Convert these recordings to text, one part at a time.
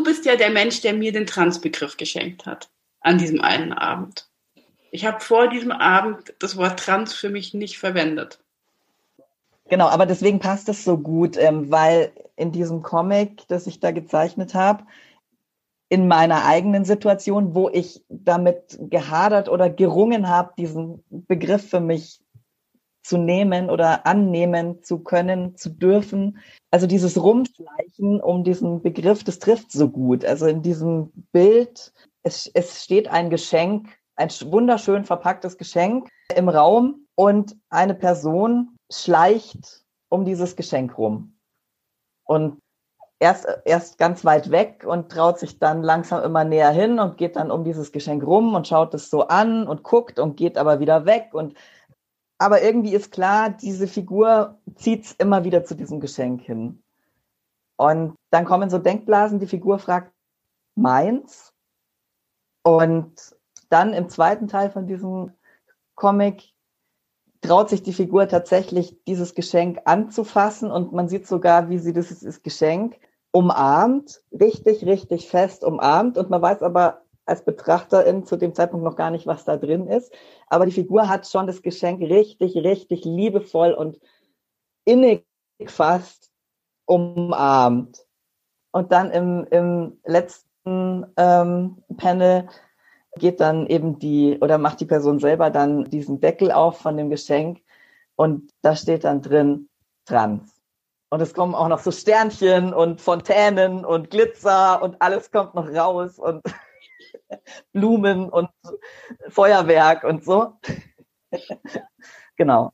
du bist ja der Mensch, der mir den Transbegriff geschenkt hat an diesem einen Abend. Ich habe vor diesem Abend das Wort Trans für mich nicht verwendet. Genau, aber deswegen passt es so gut, ähm, weil in diesem Comic, das ich da gezeichnet habe, in meiner eigenen Situation, wo ich damit gehadert oder gerungen habe, diesen Begriff für mich zu nehmen oder annehmen zu können, zu dürfen. Also dieses Rumschleichen um diesen Begriff, das trifft so gut. Also in diesem Bild, es, es steht ein Geschenk, ein wunderschön verpacktes Geschenk im Raum und eine Person schleicht um dieses Geschenk rum. Und erst, erst ganz weit weg und traut sich dann langsam immer näher hin und geht dann um dieses Geschenk rum und schaut es so an und guckt und geht aber wieder weg und aber irgendwie ist klar, diese Figur zieht es immer wieder zu diesem Geschenk hin. Und dann kommen so Denkblasen, die Figur fragt, meins? Und dann im zweiten Teil von diesem Comic traut sich die Figur tatsächlich, dieses Geschenk anzufassen und man sieht sogar, wie sie dieses Geschenk umarmt, richtig, richtig fest umarmt und man weiß aber als Betrachterin zu dem Zeitpunkt noch gar nicht, was da drin ist. Aber die Figur hat schon das Geschenk richtig, richtig liebevoll und innig fast umarmt. Und dann im, im letzten ähm, Panel geht dann eben die oder macht die Person selber dann diesen Deckel auf von dem Geschenk und da steht dann drin Trans. Und es kommen auch noch so Sternchen und Fontänen und Glitzer und alles kommt noch raus und Blumen und Feuerwerk und so. genau.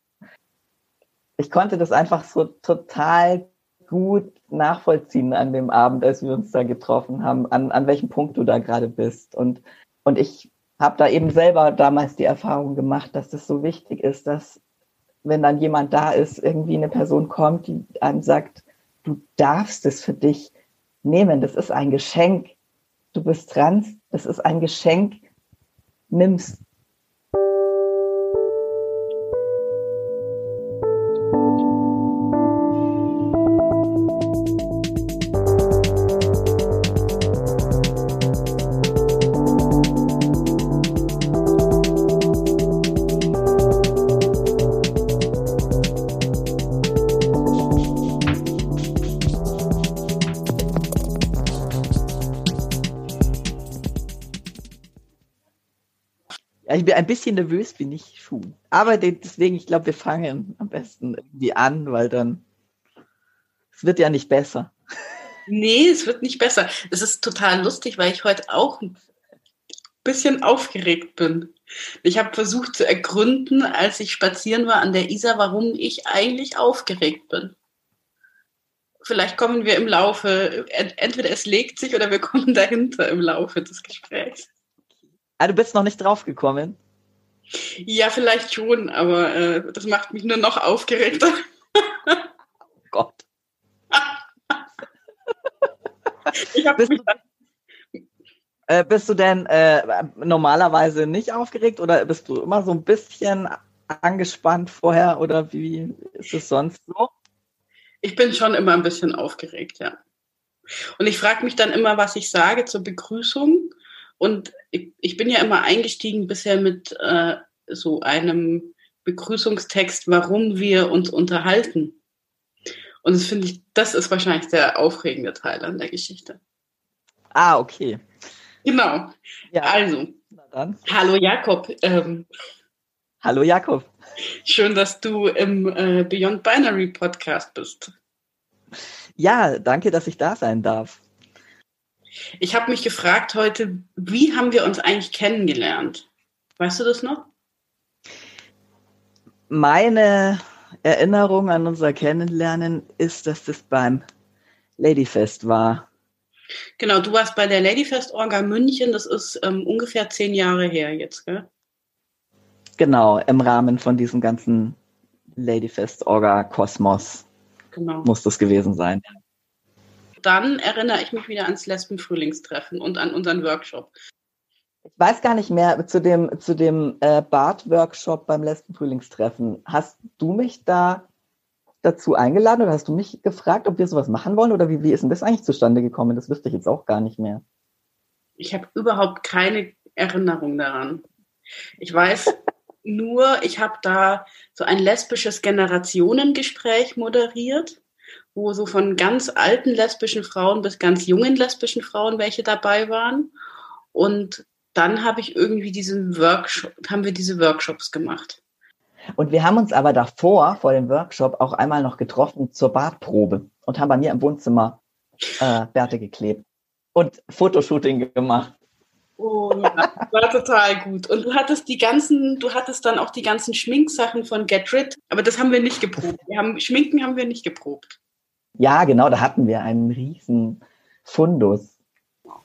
Ich konnte das einfach so total gut nachvollziehen an dem Abend, als wir uns da getroffen haben, an, an welchem Punkt du da gerade bist. Und, und ich habe da eben selber damals die Erfahrung gemacht, dass das so wichtig ist, dass wenn dann jemand da ist, irgendwie eine Person kommt, die einem sagt, du darfst es für dich nehmen, das ist ein Geschenk, du bist trans, es ist ein Geschenk, nimm's. Ein bisschen nervös, bin ich schon. Aber deswegen, ich glaube, wir fangen am besten irgendwie an, weil dann es wird ja nicht besser. Nee, es wird nicht besser. Es ist total lustig, weil ich heute auch ein bisschen aufgeregt bin. Ich habe versucht zu ergründen, als ich spazieren war an der Isar, warum ich eigentlich aufgeregt bin. Vielleicht kommen wir im Laufe, entweder es legt sich oder wir kommen dahinter im Laufe des Gesprächs. Ah, du bist noch nicht draufgekommen? Ja, vielleicht schon, aber äh, das macht mich nur noch aufgeregter. oh Gott. ich bist, mich du, äh, bist du denn äh, normalerweise nicht aufgeregt oder bist du immer so ein bisschen angespannt vorher oder wie ist es sonst so? Ich bin schon immer ein bisschen aufgeregt, ja. Und ich frage mich dann immer, was ich sage zur Begrüßung und ich, ich bin ja immer eingestiegen bisher mit äh, so einem Begrüßungstext, warum wir uns unterhalten. Und das finde ich, das ist wahrscheinlich der aufregende Teil an der Geschichte. Ah, okay. Genau. Ja. Also, hallo Jakob. Ähm, hallo Jakob. Schön, dass du im äh, Beyond Binary Podcast bist. Ja, danke, dass ich da sein darf. Ich habe mich gefragt heute, wie haben wir uns eigentlich kennengelernt? Weißt du das noch? Meine Erinnerung an unser Kennenlernen ist, dass das beim Ladyfest war. Genau, du warst bei der Ladyfest Orga München, das ist ähm, ungefähr zehn Jahre her jetzt, gell? Genau, im Rahmen von diesem ganzen Ladyfest Orga Kosmos genau. muss das gewesen sein dann erinnere ich mich wieder ans Lesben-Frühlingstreffen und an unseren Workshop. Ich weiß gar nicht mehr zu dem, zu dem äh, Bart-Workshop beim Lesben-Frühlingstreffen. Hast du mich da dazu eingeladen oder hast du mich gefragt, ob wir sowas machen wollen oder wie, wie ist denn das eigentlich zustande gekommen? Das wüsste ich jetzt auch gar nicht mehr. Ich habe überhaupt keine Erinnerung daran. Ich weiß nur, ich habe da so ein lesbisches Generationengespräch moderiert, wo so von ganz alten lesbischen Frauen bis ganz jungen lesbischen Frauen welche dabei waren. Und dann habe ich irgendwie diesen Workshop, haben wir diese Workshops gemacht. Und wir haben uns aber davor, vor dem Workshop, auch einmal noch getroffen zur Bartprobe und haben bei mir im Wohnzimmer äh, Bärte geklebt und Fotoshooting gemacht. Oh ja, war total gut. Und du hattest die ganzen, du hattest dann auch die ganzen Schminksachen von Get Rid, aber das haben wir nicht geprobt. Wir haben, Schminken haben wir nicht geprobt. Ja, genau, da hatten wir einen riesen Fundus.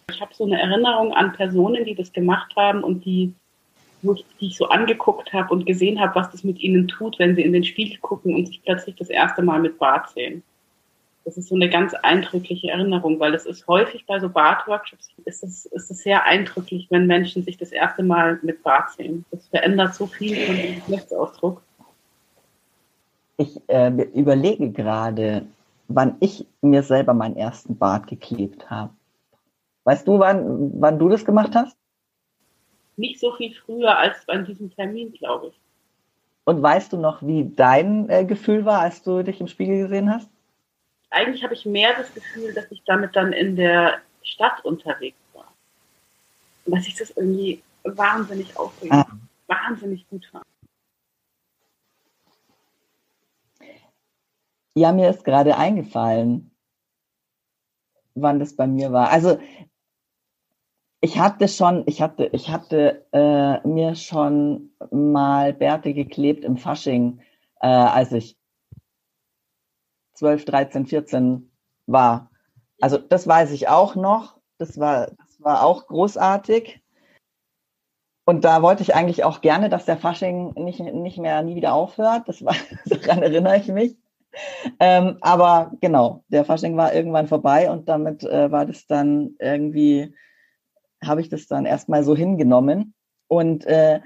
Ich habe so eine Erinnerung an Personen, die das gemacht haben und die wo ich, die ich so angeguckt habe und gesehen habe, was das mit ihnen tut, wenn sie in den Spiegel gucken und sich plötzlich das erste Mal mit Bart sehen. Das ist so eine ganz eindrückliche Erinnerung, weil es ist häufig bei so Bartworkshops ist es, ist es sehr eindrücklich, wenn Menschen sich das erste Mal mit Bart sehen. Das verändert so viel von dem Geschlechtsausdruck. Ich äh, überlege gerade, wann ich mir selber meinen ersten Bart geklebt habe. Weißt du, wann, wann du das gemacht hast? nicht so viel früher als an diesem Termin, glaube ich. Und weißt du noch, wie dein äh, Gefühl war, als du dich im Spiegel gesehen hast? Eigentlich habe ich mehr das Gefühl, dass ich damit dann in der Stadt unterwegs war. Und dass ich das irgendwie wahnsinnig aufregend, ah. wahnsinnig gut fand. Ja, mir ist gerade eingefallen, wann das bei mir war. Also ich hatte schon, ich hatte, ich hatte äh, mir schon mal Bärte geklebt im Fasching, äh, als ich 12, 13, 14 war. Also das weiß ich auch noch. Das war, das war auch großartig. Und da wollte ich eigentlich auch gerne, dass der Fasching nicht, nicht mehr nie wieder aufhört. Das war, daran erinnere ich mich. Ähm, aber genau, der Fasching war irgendwann vorbei und damit äh, war das dann irgendwie habe ich das dann erstmal so hingenommen. Und äh,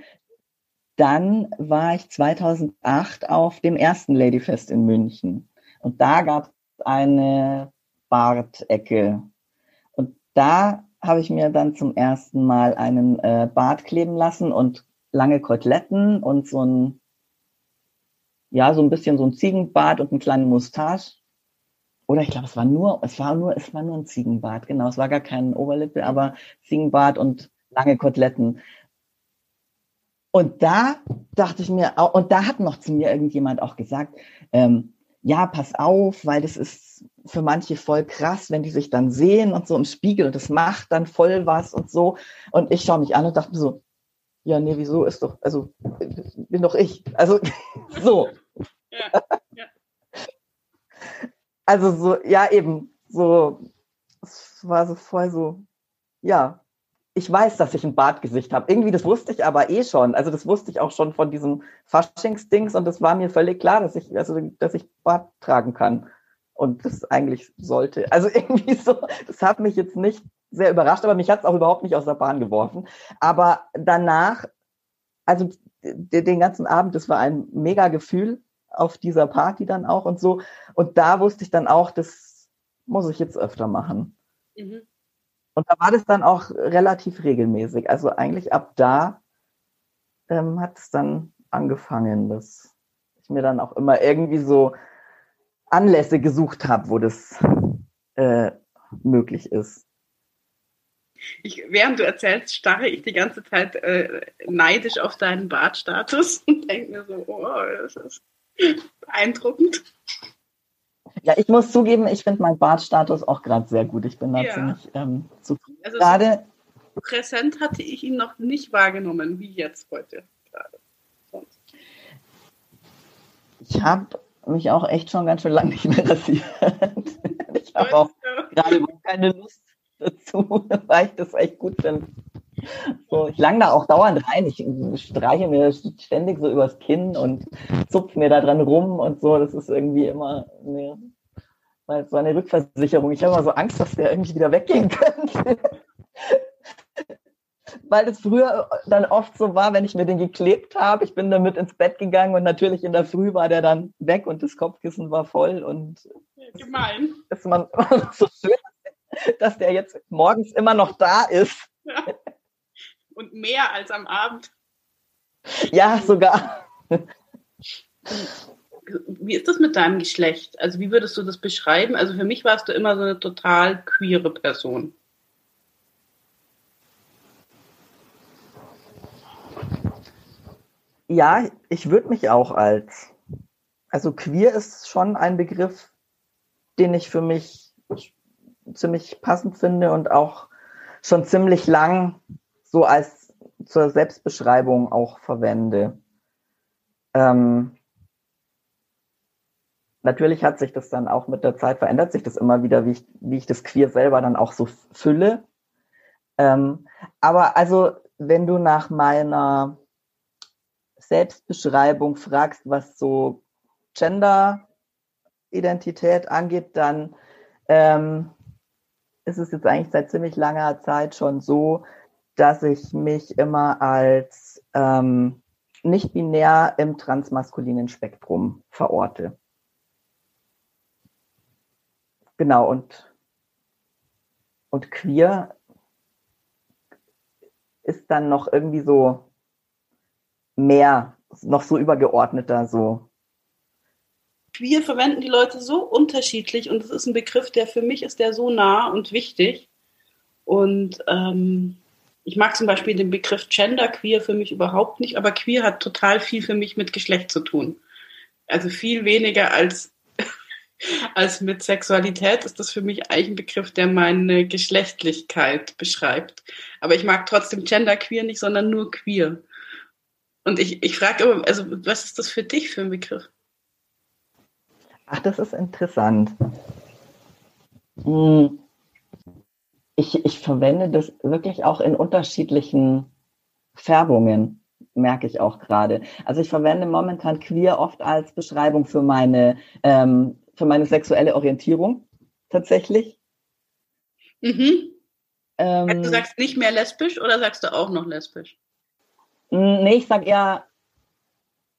dann war ich 2008 auf dem ersten Ladyfest in München. Und da gab es eine Bartecke. Und da habe ich mir dann zum ersten Mal einen äh, Bart kleben lassen und lange Koteletten und so ein, ja, so ein bisschen so ein Ziegenbart und einen kleinen Mustache. Oder ich glaube, es war nur, es war nur, es war nur ein Ziegenbart, genau. Es war gar kein Oberlippe, aber Ziegenbart und lange Koteletten. Und da dachte ich mir, und da hat noch zu mir irgendjemand auch gesagt, ähm, ja, pass auf, weil das ist für manche voll krass, wenn die sich dann sehen und so im Spiegel und das macht dann voll was und so. Und ich schaue mich an und dachte mir so, ja, nee, wieso ist doch, also bin doch ich. Also so. Also so, ja, eben, so, es war so voll so, ja, ich weiß, dass ich ein Bartgesicht habe. Irgendwie, das wusste ich aber eh schon. Also das wusste ich auch schon von diesem Faschingsdings und es war mir völlig klar, dass ich, also, dass ich Bart tragen kann und das eigentlich sollte. Also irgendwie so, das hat mich jetzt nicht sehr überrascht, aber mich hat es auch überhaupt nicht aus der Bahn geworfen. Aber danach, also den ganzen Abend, das war ein mega Gefühl auf dieser Party dann auch und so. Und da wusste ich dann auch, das muss ich jetzt öfter machen. Mhm. Und da war das dann auch relativ regelmäßig. Also eigentlich ab da ähm, hat es dann angefangen, dass ich mir dann auch immer irgendwie so Anlässe gesucht habe, wo das äh, möglich ist. Ich, während du erzählst, starre ich die ganze Zeit äh, neidisch auf deinen Bartstatus und denke mir so, oh, das ist Beeindruckend. Ja, ich muss zugeben, ich finde meinen Bartstatus auch gerade sehr gut. Ich bin da ja. ziemlich ähm, zufrieden. Also gerade so präsent hatte ich ihn noch nicht wahrgenommen, wie jetzt heute gerade. Sonst. Ich habe mich auch echt schon ganz schön lange nicht mehr rasiert. ich habe auch gerade keine Lust dazu, weil ich das echt gut finde. So, ich lang da auch dauernd rein. Ich streiche mir ständig so übers Kinn und zupfe mir da dran rum und so. Das ist irgendwie immer eine, so eine Rückversicherung. Ich habe immer so Angst, dass der irgendwie wieder weggehen könnte. weil es früher dann oft so war, wenn ich mir den geklebt habe, ich bin damit ins Bett gegangen und natürlich in der Früh war der dann weg und das Kopfkissen war voll und gemein. Ist man so schön, dass der jetzt morgens immer noch da ist. Ja. Und mehr als am Abend. Ja, sogar. Wie ist das mit deinem Geschlecht? Also wie würdest du das beschreiben? Also für mich warst du immer so eine total queere Person. Ja, ich würde mich auch als, also queer ist schon ein Begriff, den ich für mich ziemlich passend finde und auch schon ziemlich lang so als zur Selbstbeschreibung auch verwende. Ähm, natürlich hat sich das dann auch mit der Zeit verändert sich das immer wieder, wie ich, wie ich das queer selber dann auch so fülle. Ähm, aber also, wenn du nach meiner Selbstbeschreibung fragst, was so Gender-Identität angeht, dann ähm, ist es jetzt eigentlich seit ziemlich langer Zeit schon so, dass ich mich immer als ähm, nicht binär im transmaskulinen Spektrum verorte. Genau, und, und queer ist dann noch irgendwie so mehr, noch so übergeordneter so. Queer verwenden die Leute so unterschiedlich und es ist ein Begriff, der für mich ist der so nah und wichtig. Und ähm, ich mag zum Beispiel den Begriff Gender Queer für mich überhaupt nicht, aber Queer hat total viel für mich mit Geschlecht zu tun. Also viel weniger als, als mit Sexualität ist das für mich eigentlich ein Begriff, der meine Geschlechtlichkeit beschreibt. Aber ich mag trotzdem Gender Queer nicht, sondern nur Queer. Und ich, ich frage immer, also was ist das für dich für ein Begriff? Ach, das ist interessant. Hm. Ich, ich verwende das wirklich auch in unterschiedlichen Färbungen, merke ich auch gerade. Also ich verwende momentan queer oft als Beschreibung für meine, ähm, für meine sexuelle Orientierung tatsächlich. Mhm. Ähm, du sagst nicht mehr lesbisch oder sagst du auch noch lesbisch? Nee, ich sage eher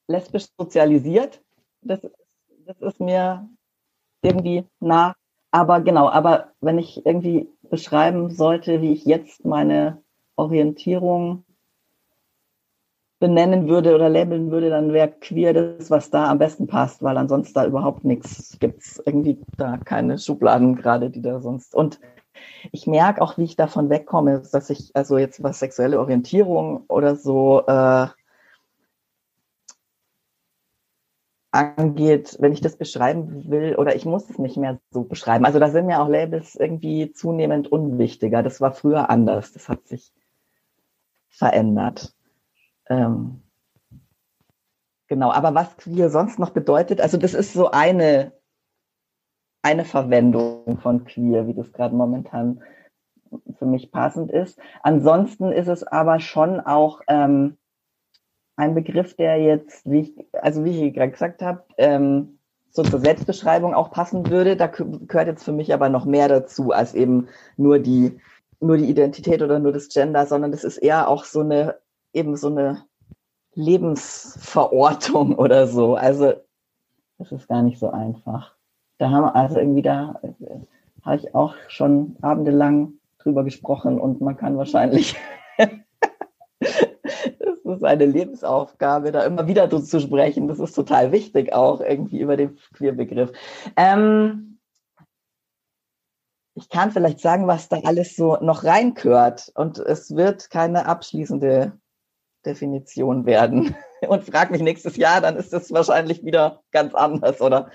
lesbisch sozialisiert. Das, das ist mir irgendwie nah. Aber genau, aber wenn ich irgendwie beschreiben sollte, wie ich jetzt meine Orientierung benennen würde oder labeln würde, dann wäre queer das, was da am besten passt, weil ansonsten da überhaupt nichts gibt es irgendwie da keine Schubladen gerade, die da sonst. Und ich merke auch, wie ich davon wegkomme, dass ich, also jetzt was sexuelle Orientierung oder so äh, angeht, wenn ich das beschreiben will, oder ich muss es nicht mehr so beschreiben. Also da sind mir auch Labels irgendwie zunehmend unwichtiger. Das war früher anders. Das hat sich verändert. Ähm, genau, aber was queer sonst noch bedeutet, also das ist so eine eine Verwendung von queer, wie das gerade momentan für mich passend ist. Ansonsten ist es aber schon auch ähm, ein Begriff, der jetzt, wie ich, also wie ich gerade gesagt habe, ähm, so zur Selbstbeschreibung auch passen würde. Da gehört jetzt für mich aber noch mehr dazu als eben nur die nur die Identität oder nur das Gender, sondern das ist eher auch so eine eben so eine Lebensverortung oder so. Also das ist gar nicht so einfach da haben also irgendwie da äh, habe ich auch schon abendelang drüber gesprochen und man kann wahrscheinlich das ist eine Lebensaufgabe, da immer wieder zu sprechen. Das ist total wichtig, auch irgendwie über den Queerbegriff. Ähm, ich kann vielleicht sagen, was da alles so noch reinkört. Und es wird keine abschließende Definition werden. Und frag mich nächstes Jahr, dann ist es wahrscheinlich wieder ganz anders, oder?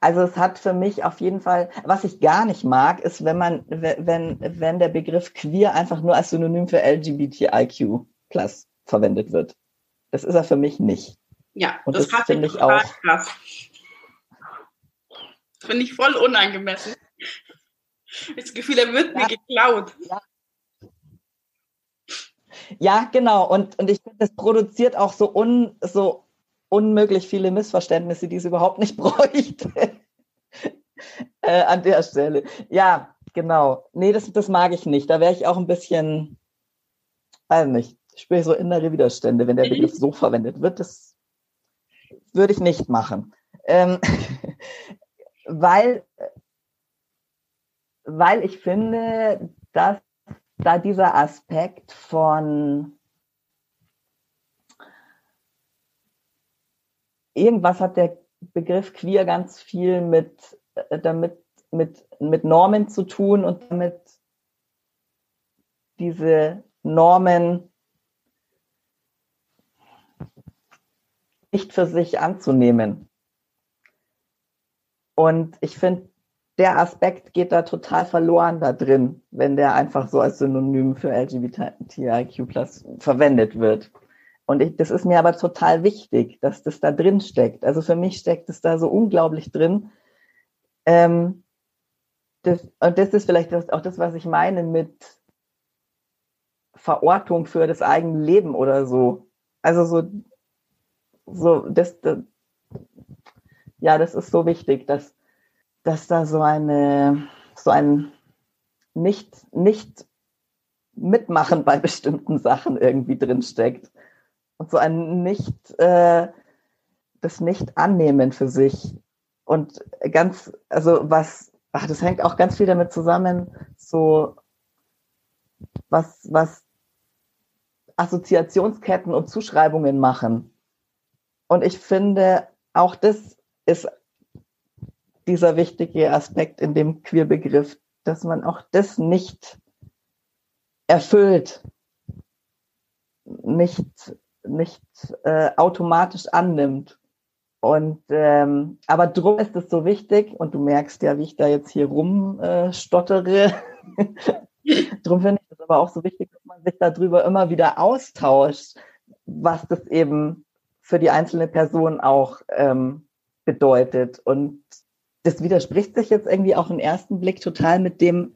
Also es hat für mich auf jeden Fall, was ich gar nicht mag, ist, wenn man, wenn, wenn der Begriff queer einfach nur als Synonym für LGBTIQ plus verwendet wird. Das ist er für mich nicht. Ja, Und das, das finde ich auch krass. Finde ich voll unangemessen. Das Gefühl, er wird ja. mir geklaut. Ja. Ja, genau. Und, und ich finde, das produziert auch so, un, so unmöglich viele Missverständnisse, die es überhaupt nicht bräuchte. äh, an der Stelle. Ja, genau. Nee, das, das mag ich nicht. Da wäre ich auch ein bisschen, weiß nicht, spüre ich so innere Widerstände, wenn der Begriff so verwendet wird. Das würde ich nicht machen. Ähm, weil, weil ich finde, dass da dieser Aspekt von irgendwas hat der Begriff queer ganz viel mit äh, damit mit, mit Normen zu tun und damit diese Normen nicht für sich anzunehmen. Und ich finde, der Aspekt geht da total verloren da drin, wenn der einfach so als Synonym für LGBTIQ verwendet wird. Und ich, das ist mir aber total wichtig, dass das da drin steckt. Also für mich steckt es da so unglaublich drin. Ähm, das, und das ist vielleicht auch das, was ich meine mit Verortung für das eigene Leben oder so. Also so, so das, das ja, das ist so wichtig, dass, dass da so eine, so ein nicht, nicht mitmachen bei bestimmten Sachen irgendwie drin steckt. Und so ein nicht, äh, das nicht annehmen für sich. Und ganz, also was, ach, das hängt auch ganz viel damit zusammen, so was, was Assoziationsketten und Zuschreibungen machen. Und ich finde, auch das ist dieser wichtige Aspekt in dem Queerbegriff, dass man auch das nicht erfüllt, nicht, nicht äh, automatisch annimmt. Und ähm, aber drum ist es so wichtig, und du merkst ja, wie ich da jetzt hier rumstottere. Äh, drum finde ich es aber auch so wichtig, dass man sich darüber immer wieder austauscht, was das eben für die einzelne Person auch ähm, bedeutet. Und das widerspricht sich jetzt irgendwie auch im ersten Blick total mit dem,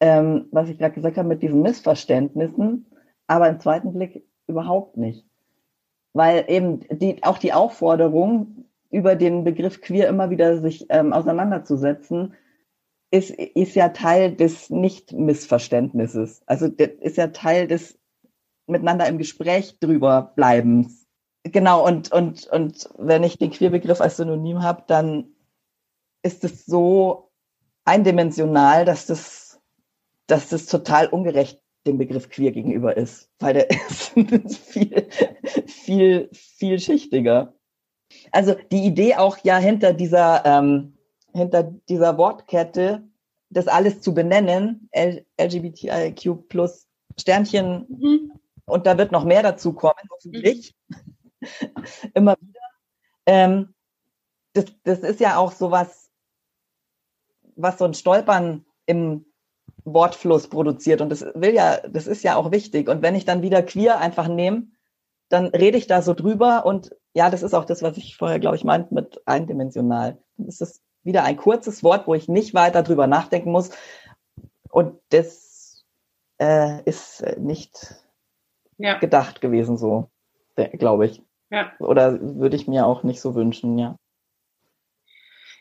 ähm, was ich gerade gesagt habe, mit diesen Missverständnissen, aber im zweiten Blick überhaupt nicht weil eben die, auch die Aufforderung, über den Begriff queer immer wieder sich ähm, auseinanderzusetzen, ist, ist ja Teil des Nicht-Missverständnisses. Also ist ja Teil des miteinander im Gespräch drüber bleibens. Genau, und, und, und wenn ich den Queerbegriff als Synonym habe, dann ist es so eindimensional, dass das, dass das total ungerecht dem Begriff queer gegenüber ist, weil der ist viel, viel, vielschichtiger. Also die Idee auch ja hinter dieser, ähm, hinter dieser Wortkette, das alles zu benennen, L LGBTIQ plus Sternchen, mhm. und da wird noch mehr dazu kommen, hoffentlich, mhm. immer wieder. Ähm, das, das ist ja auch sowas, was so ein Stolpern im Wortfluss produziert und das will ja, das ist ja auch wichtig. Und wenn ich dann wieder queer einfach nehme, dann rede ich da so drüber und ja, das ist auch das, was ich vorher, glaube ich, meinte mit eindimensional. Dann ist es wieder ein kurzes Wort, wo ich nicht weiter drüber nachdenken muss. Und das äh, ist nicht ja. gedacht gewesen, so, glaube ich. Ja. Oder würde ich mir auch nicht so wünschen, ja.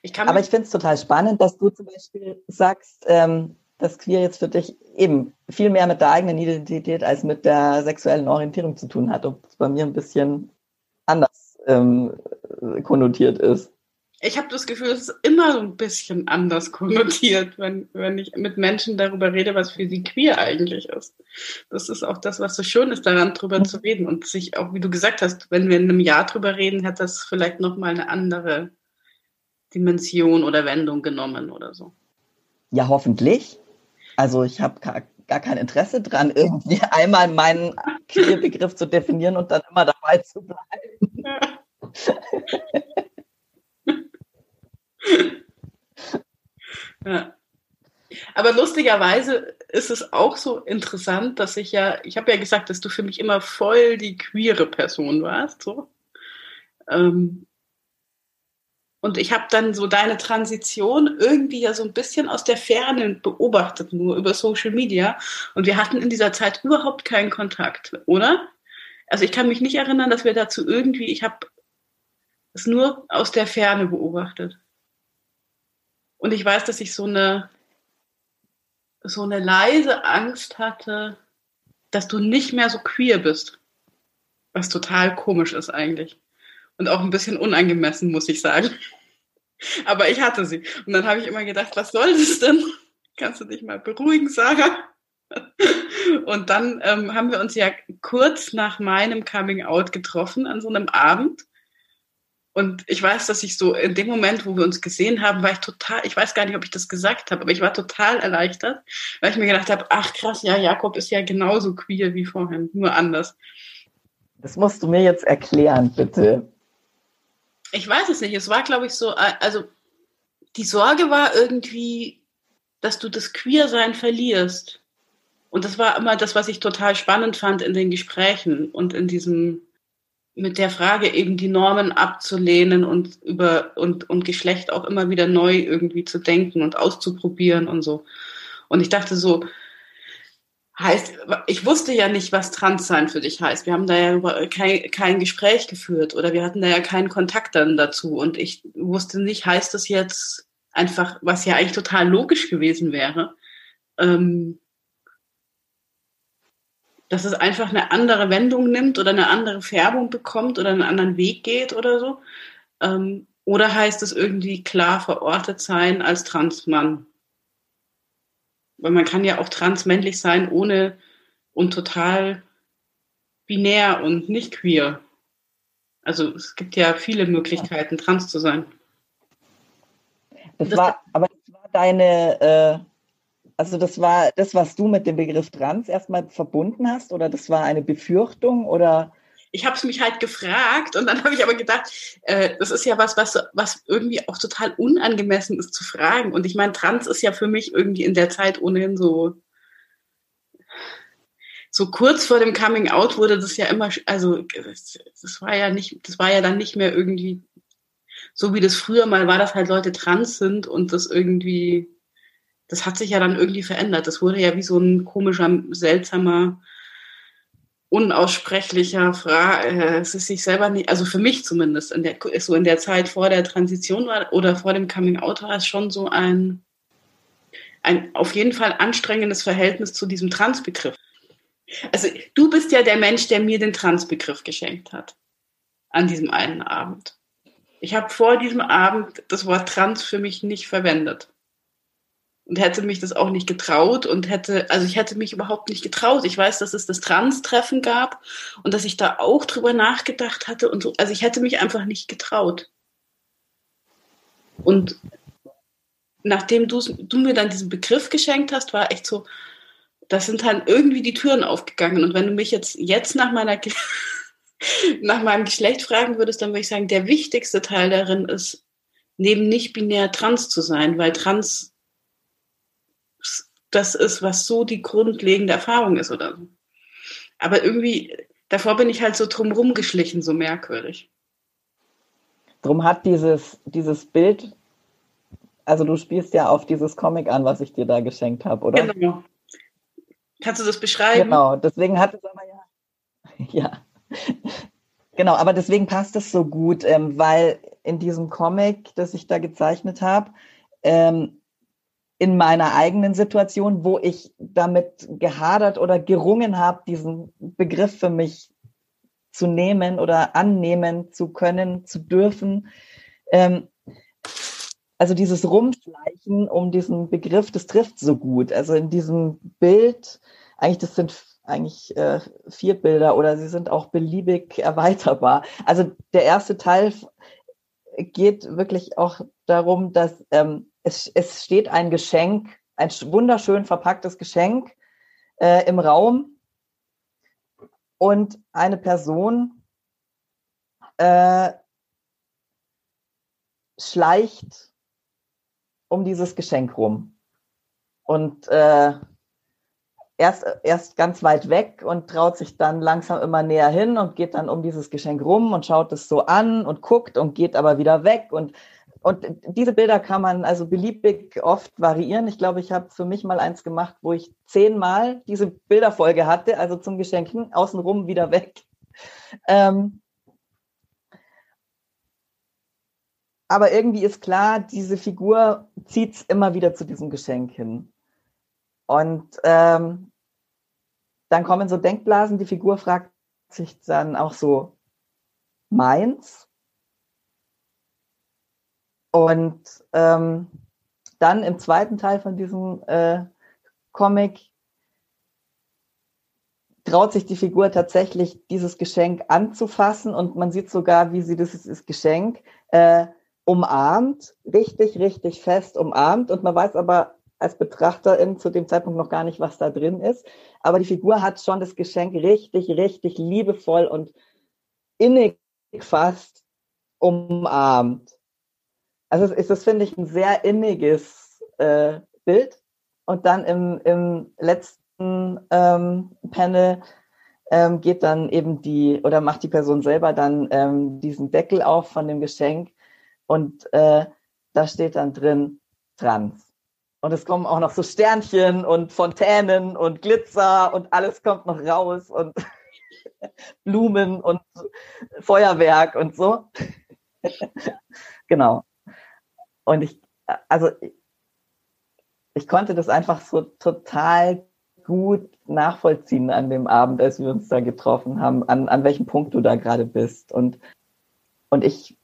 Ich Aber ich finde es total spannend, dass du zum Beispiel sagst, ähm, dass Queer jetzt für dich eben viel mehr mit der eigenen Identität als mit der sexuellen Orientierung zu tun hat, ob es bei mir ein bisschen anders ähm, konnotiert ist. Ich habe das Gefühl, es ist immer so ein bisschen anders konnotiert, wenn, wenn ich mit Menschen darüber rede, was für sie queer eigentlich ist. Das ist auch das, was so schön ist, daran drüber mhm. zu reden und sich auch, wie du gesagt hast, wenn wir in einem Jahr drüber reden, hat das vielleicht nochmal eine andere Dimension oder Wendung genommen oder so. Ja, hoffentlich. Also ich habe gar, gar kein Interesse dran, irgendwie einmal meinen Queer-Begriff zu definieren und dann immer dabei zu bleiben. Ja. Aber lustigerweise ist es auch so interessant, dass ich ja, ich habe ja gesagt, dass du für mich immer voll die queere Person warst, so. Ähm, und ich habe dann so deine Transition irgendwie ja so ein bisschen aus der Ferne beobachtet, nur über Social Media. Und wir hatten in dieser Zeit überhaupt keinen Kontakt, oder? Also ich kann mich nicht erinnern, dass wir dazu irgendwie, ich habe es nur aus der Ferne beobachtet. Und ich weiß, dass ich so eine, so eine leise Angst hatte, dass du nicht mehr so queer bist. Was total komisch ist eigentlich. Und auch ein bisschen unangemessen, muss ich sagen. Aber ich hatte sie. Und dann habe ich immer gedacht, was soll das denn? Kannst du dich mal beruhigen, Sarah? Und dann ähm, haben wir uns ja kurz nach meinem Coming Out getroffen an so einem Abend. Und ich weiß, dass ich so in dem Moment, wo wir uns gesehen haben, war ich total, ich weiß gar nicht, ob ich das gesagt habe, aber ich war total erleichtert, weil ich mir gedacht habe, ach krass, ja, Jakob ist ja genauso queer wie vorhin, nur anders. Das musst du mir jetzt erklären, bitte. Ich weiß es nicht. Es war, glaube ich, so, äh, also die Sorge war irgendwie, dass du das Queersein verlierst. Und das war immer das, was ich total spannend fand in den Gesprächen und in diesem mit der Frage eben die Normen abzulehnen und über und, und Geschlecht auch immer wieder neu irgendwie zu denken und auszuprobieren und so. Und ich dachte so, heißt, ich wusste ja nicht, was Transsein für dich heißt. Wir haben da ja kein, kein Gespräch geführt oder wir hatten da ja keinen Kontakt dann dazu. Und ich wusste nicht, heißt das jetzt einfach, was ja eigentlich total logisch gewesen wäre, ähm, dass es einfach eine andere Wendung nimmt oder eine andere Färbung bekommt oder einen anderen Weg geht oder so? Ähm, oder heißt es irgendwie klar verortet sein als Transmann? Weil man kann ja auch transmännlich sein, ohne und total binär und nicht queer. Also es gibt ja viele Möglichkeiten, trans zu sein. Das, war, aber das war deine, äh, also das war das, was du mit dem Begriff Trans erstmal verbunden hast, oder das war eine Befürchtung oder? Ich habe es mich halt gefragt und dann habe ich aber gedacht, äh, das ist ja was, was, was irgendwie auch total unangemessen ist zu fragen. Und ich meine, Trans ist ja für mich irgendwie in der Zeit ohnehin so so kurz vor dem Coming Out wurde das ja immer, also das war ja nicht, das war ja dann nicht mehr irgendwie so wie das früher mal war, dass halt Leute trans sind und das irgendwie das hat sich ja dann irgendwie verändert. Das wurde ja wie so ein komischer, seltsamer, unaussprechlicher Frage. Äh, es ist sich selber nicht, also für mich zumindest, in der, so in der Zeit vor der Transition war oder vor dem Coming Out war es schon so ein, ein auf jeden Fall anstrengendes Verhältnis zu diesem Transbegriff. Also du bist ja der Mensch, der mir den Transbegriff geschenkt hat an diesem einen Abend. Ich habe vor diesem Abend das Wort Trans für mich nicht verwendet und hätte mich das auch nicht getraut und hätte, also ich hätte mich überhaupt nicht getraut. Ich weiß, dass es das Trans-Treffen gab und dass ich da auch drüber nachgedacht hatte und so. Also ich hätte mich einfach nicht getraut. Und nachdem du, mir dann diesen Begriff geschenkt hast, war echt so, das sind halt irgendwie die Türen aufgegangen. Und wenn du mich jetzt, jetzt nach meiner, nach meinem Geschlecht fragen würdest, dann würde ich sagen, der wichtigste Teil darin ist, neben nicht binär trans zu sein, weil trans das ist, was so die grundlegende Erfahrung ist oder so. Aber irgendwie, davor bin ich halt so drumrum geschlichen, so merkwürdig. Drum hat dieses, dieses Bild, also du spielst ja auf dieses Comic an, was ich dir da geschenkt habe, oder? Genau. Kannst du das beschreiben? Genau, deswegen hat es aber ja. Ja. Genau, aber deswegen passt es so gut, ähm, weil in diesem Comic, das ich da gezeichnet habe, ähm, in meiner eigenen Situation, wo ich damit gehadert oder gerungen habe, diesen Begriff für mich zu nehmen oder annehmen zu können, zu dürfen. Ähm, also dieses Rumschleichen um diesen Begriff, das trifft so gut. Also in diesem Bild, eigentlich das sind eigentlich äh, vier Bilder oder sie sind auch beliebig erweiterbar. Also der erste Teil geht wirklich auch darum, dass ähm, es, es steht ein Geschenk, ein wunderschön verpacktes Geschenk äh, im Raum. Und eine Person äh, schleicht um dieses Geschenk rum. Und äh, erst, erst ganz weit weg und traut sich dann langsam immer näher hin und geht dann um dieses Geschenk rum und schaut es so an und guckt und geht aber wieder weg. Und und diese Bilder kann man also beliebig oft variieren. Ich glaube, ich habe für mich mal eins gemacht, wo ich zehnmal diese Bilderfolge hatte, also zum Geschenken, außenrum wieder weg. Ähm aber irgendwie ist klar, diese Figur zieht es immer wieder zu diesem Geschenk hin. Und ähm, dann kommen so Denkblasen, die Figur fragt sich dann auch so, meins? Und ähm, dann im zweiten Teil von diesem äh, Comic traut sich die Figur tatsächlich, dieses Geschenk anzufassen und man sieht sogar, wie sie dieses Geschenk äh, umarmt, richtig, richtig fest umarmt und man weiß aber als Betrachterin zu dem Zeitpunkt noch gar nicht, was da drin ist. Aber die Figur hat schon das Geschenk richtig, richtig liebevoll und innig fast umarmt. Also es ist, das finde ich, ein sehr inniges äh, Bild. Und dann im, im letzten ähm, Panel ähm, geht dann eben die, oder macht die Person selber dann ähm, diesen Deckel auf von dem Geschenk und äh, da steht dann drin Trans. Und es kommen auch noch so Sternchen und Fontänen und Glitzer und alles kommt noch raus und Blumen und Feuerwerk und so. genau. Und ich, also ich konnte das einfach so total gut nachvollziehen an dem Abend, als wir uns da getroffen haben, an, an welchem Punkt du da gerade bist. Und, und ich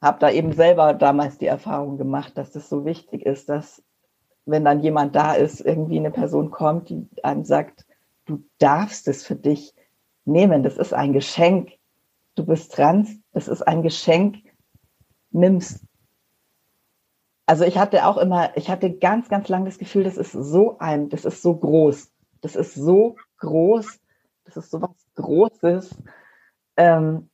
habe da eben selber damals die Erfahrung gemacht, dass das so wichtig ist, dass wenn dann jemand da ist, irgendwie eine Person kommt, die einem sagt, du darfst es für dich nehmen, das ist ein Geschenk, du bist trans, das ist ein Geschenk, nimm's also ich hatte auch immer, ich hatte ganz, ganz lange das Gefühl, das ist so ein, das ist so groß. Das ist so groß, das ist so was Großes. Ähm,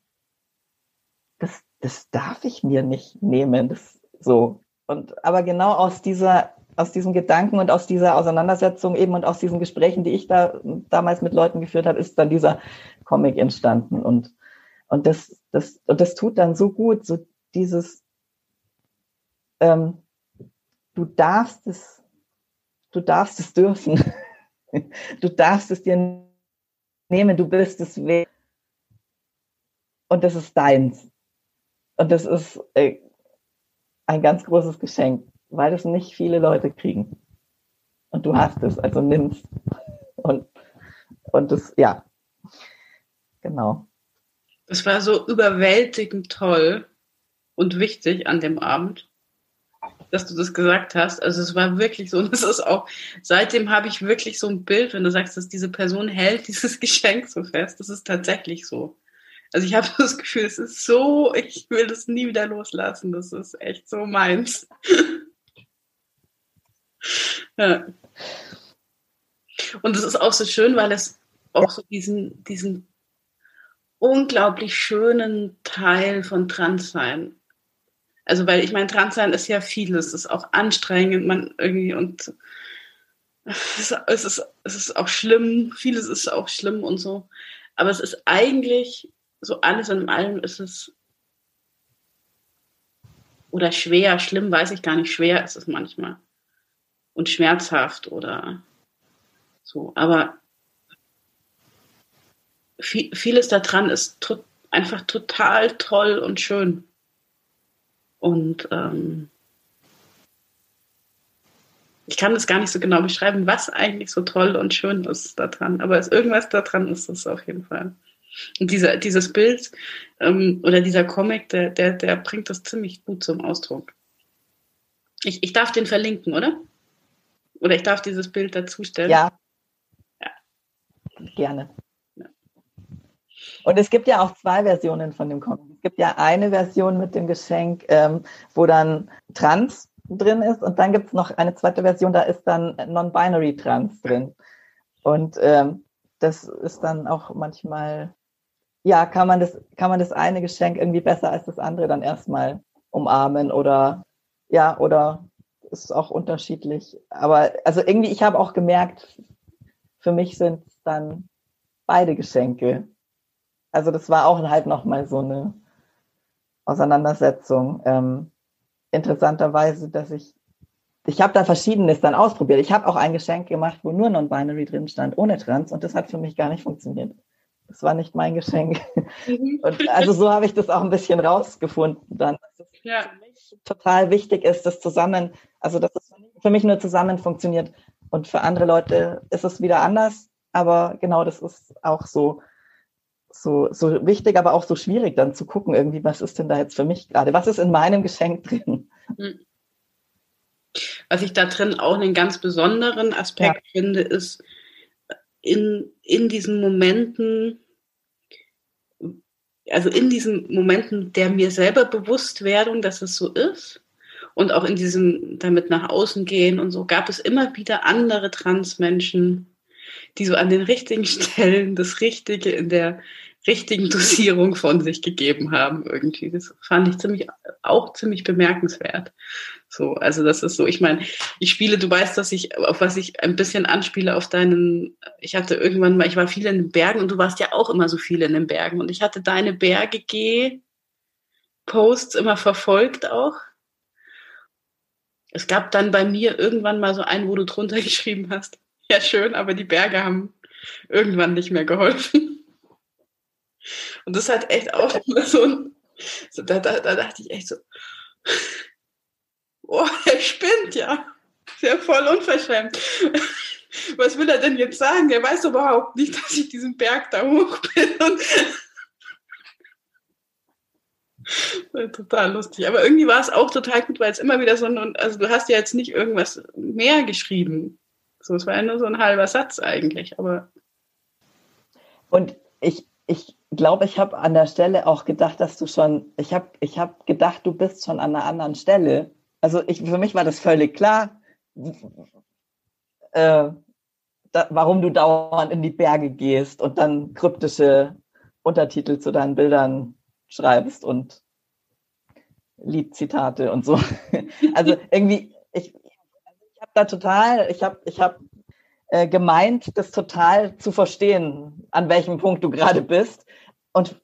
das, das darf ich mir nicht nehmen. Das so. Und aber genau aus dieser, aus diesem Gedanken und aus dieser Auseinandersetzung eben und aus diesen Gesprächen, die ich da damals mit Leuten geführt habe, ist dann dieser Comic entstanden. Und, und das, das, und das tut dann so gut, so dieses, ähm, du darfst es, du darfst es dürfen. Du darfst es dir nehmen, du bist es wert. Und das ist deins. Und das ist äh, ein ganz großes Geschenk, weil es nicht viele Leute kriegen. Und du hast es, also nimmst. Und, und das, ja, genau. Das war so überwältigend toll und wichtig an dem Abend dass du das gesagt hast. Also es war wirklich so, und das ist auch, seitdem habe ich wirklich so ein Bild, wenn du sagst, dass diese Person hält dieses Geschenk so fest, das ist tatsächlich so. Also ich habe das Gefühl, es ist so, ich will das nie wieder loslassen, das ist echt so meins. ja. Und es ist auch so schön, weil es auch so diesen, diesen unglaublich schönen Teil von Transsein also, weil ich meine, Transsein ist ja vieles, es ist auch anstrengend, man irgendwie und es ist, es ist auch schlimm, vieles ist auch schlimm und so. Aber es ist eigentlich, so alles in allem ist es, oder schwer, schlimm weiß ich gar nicht, schwer ist es manchmal. Und schmerzhaft oder so. Aber viel, vieles daran ist einfach total toll und schön. Und ähm, ich kann das gar nicht so genau beschreiben, was eigentlich so toll und schön ist daran. Aber es, irgendwas daran ist es auf jeden Fall. Und dieser, dieses Bild ähm, oder dieser Comic, der, der, der bringt das ziemlich gut zum Ausdruck. Ich, ich darf den verlinken, oder? Oder ich darf dieses Bild dazustellen? Ja. ja. Gerne. Und es gibt ja auch zwei Versionen von dem Comic. Gibt ja eine Version mit dem Geschenk, ähm, wo dann Trans drin ist und dann gibt es noch eine zweite Version, da ist dann Non-Binary Trans drin. Und ähm, das ist dann auch manchmal, ja, kann man das, kann man das eine Geschenk irgendwie besser als das andere dann erstmal umarmen oder ja, oder ist auch unterschiedlich. Aber also irgendwie, ich habe auch gemerkt, für mich sind es dann beide Geschenke. Also das war auch halt nochmal so eine Auseinandersetzung. Ähm, interessanterweise, dass ich, ich habe da Verschiedenes dann ausprobiert. Ich habe auch ein Geschenk gemacht, wo nur Non-Binary drin stand, ohne Trans, und das hat für mich gar nicht funktioniert. Das war nicht mein Geschenk. Mhm. Und also so habe ich das auch ein bisschen rausgefunden dann. Dass es ja. für mich total wichtig ist, das zusammen, also dass es für mich nur zusammen funktioniert. Und für andere Leute ist es wieder anders. aber genau, das ist auch so, so, so wichtig, aber auch so schwierig dann zu gucken, irgendwie, was ist denn da jetzt für mich gerade? Was ist in meinem Geschenk drin? Hm. Was ich da drin auch einen ganz besonderen Aspekt ja. finde, ist in, in diesen Momenten, also in diesen Momenten der mir selber Bewusstwerdung, dass es so ist und auch in diesem damit nach außen gehen und so, gab es immer wieder andere Transmenschen, die so an den richtigen Stellen das Richtige in der richtigen Dosierung von sich gegeben haben irgendwie. Das fand ich ziemlich auch ziemlich bemerkenswert. So, also das ist so, ich meine, ich spiele, du weißt, dass ich, auf was ich ein bisschen anspiele, auf deinen, ich hatte irgendwann mal, ich war viel in den Bergen und du warst ja auch immer so viel in den Bergen und ich hatte deine Berge G Posts immer verfolgt auch. Es gab dann bei mir irgendwann mal so einen, wo du drunter geschrieben hast, ja schön, aber die Berge haben irgendwann nicht mehr geholfen. Und das hat echt auch immer so ein, so, da, da, da dachte ich echt so, oh, er spinnt ja. Ist ja voll unverschämt. Was will er denn jetzt sagen? Er weiß überhaupt nicht, dass ich diesen Berg da hoch bin. total lustig. Aber irgendwie war es auch total gut, weil es immer wieder so ein, also du hast ja jetzt nicht irgendwas mehr geschrieben. So, es war ja nur so ein halber Satz eigentlich, aber. Und ich, ich glaube, ich habe an der Stelle auch gedacht, dass du schon, ich habe ich hab gedacht, du bist schon an einer anderen Stelle. Also ich, für mich war das völlig klar, äh, da, warum du dauernd in die Berge gehst und dann kryptische Untertitel zu deinen Bildern schreibst und Liedzitate und so. Also irgendwie, ich, ich habe da total, ich habe ich hab, äh, gemeint, das total zu verstehen, an welchem Punkt du gerade bist. Und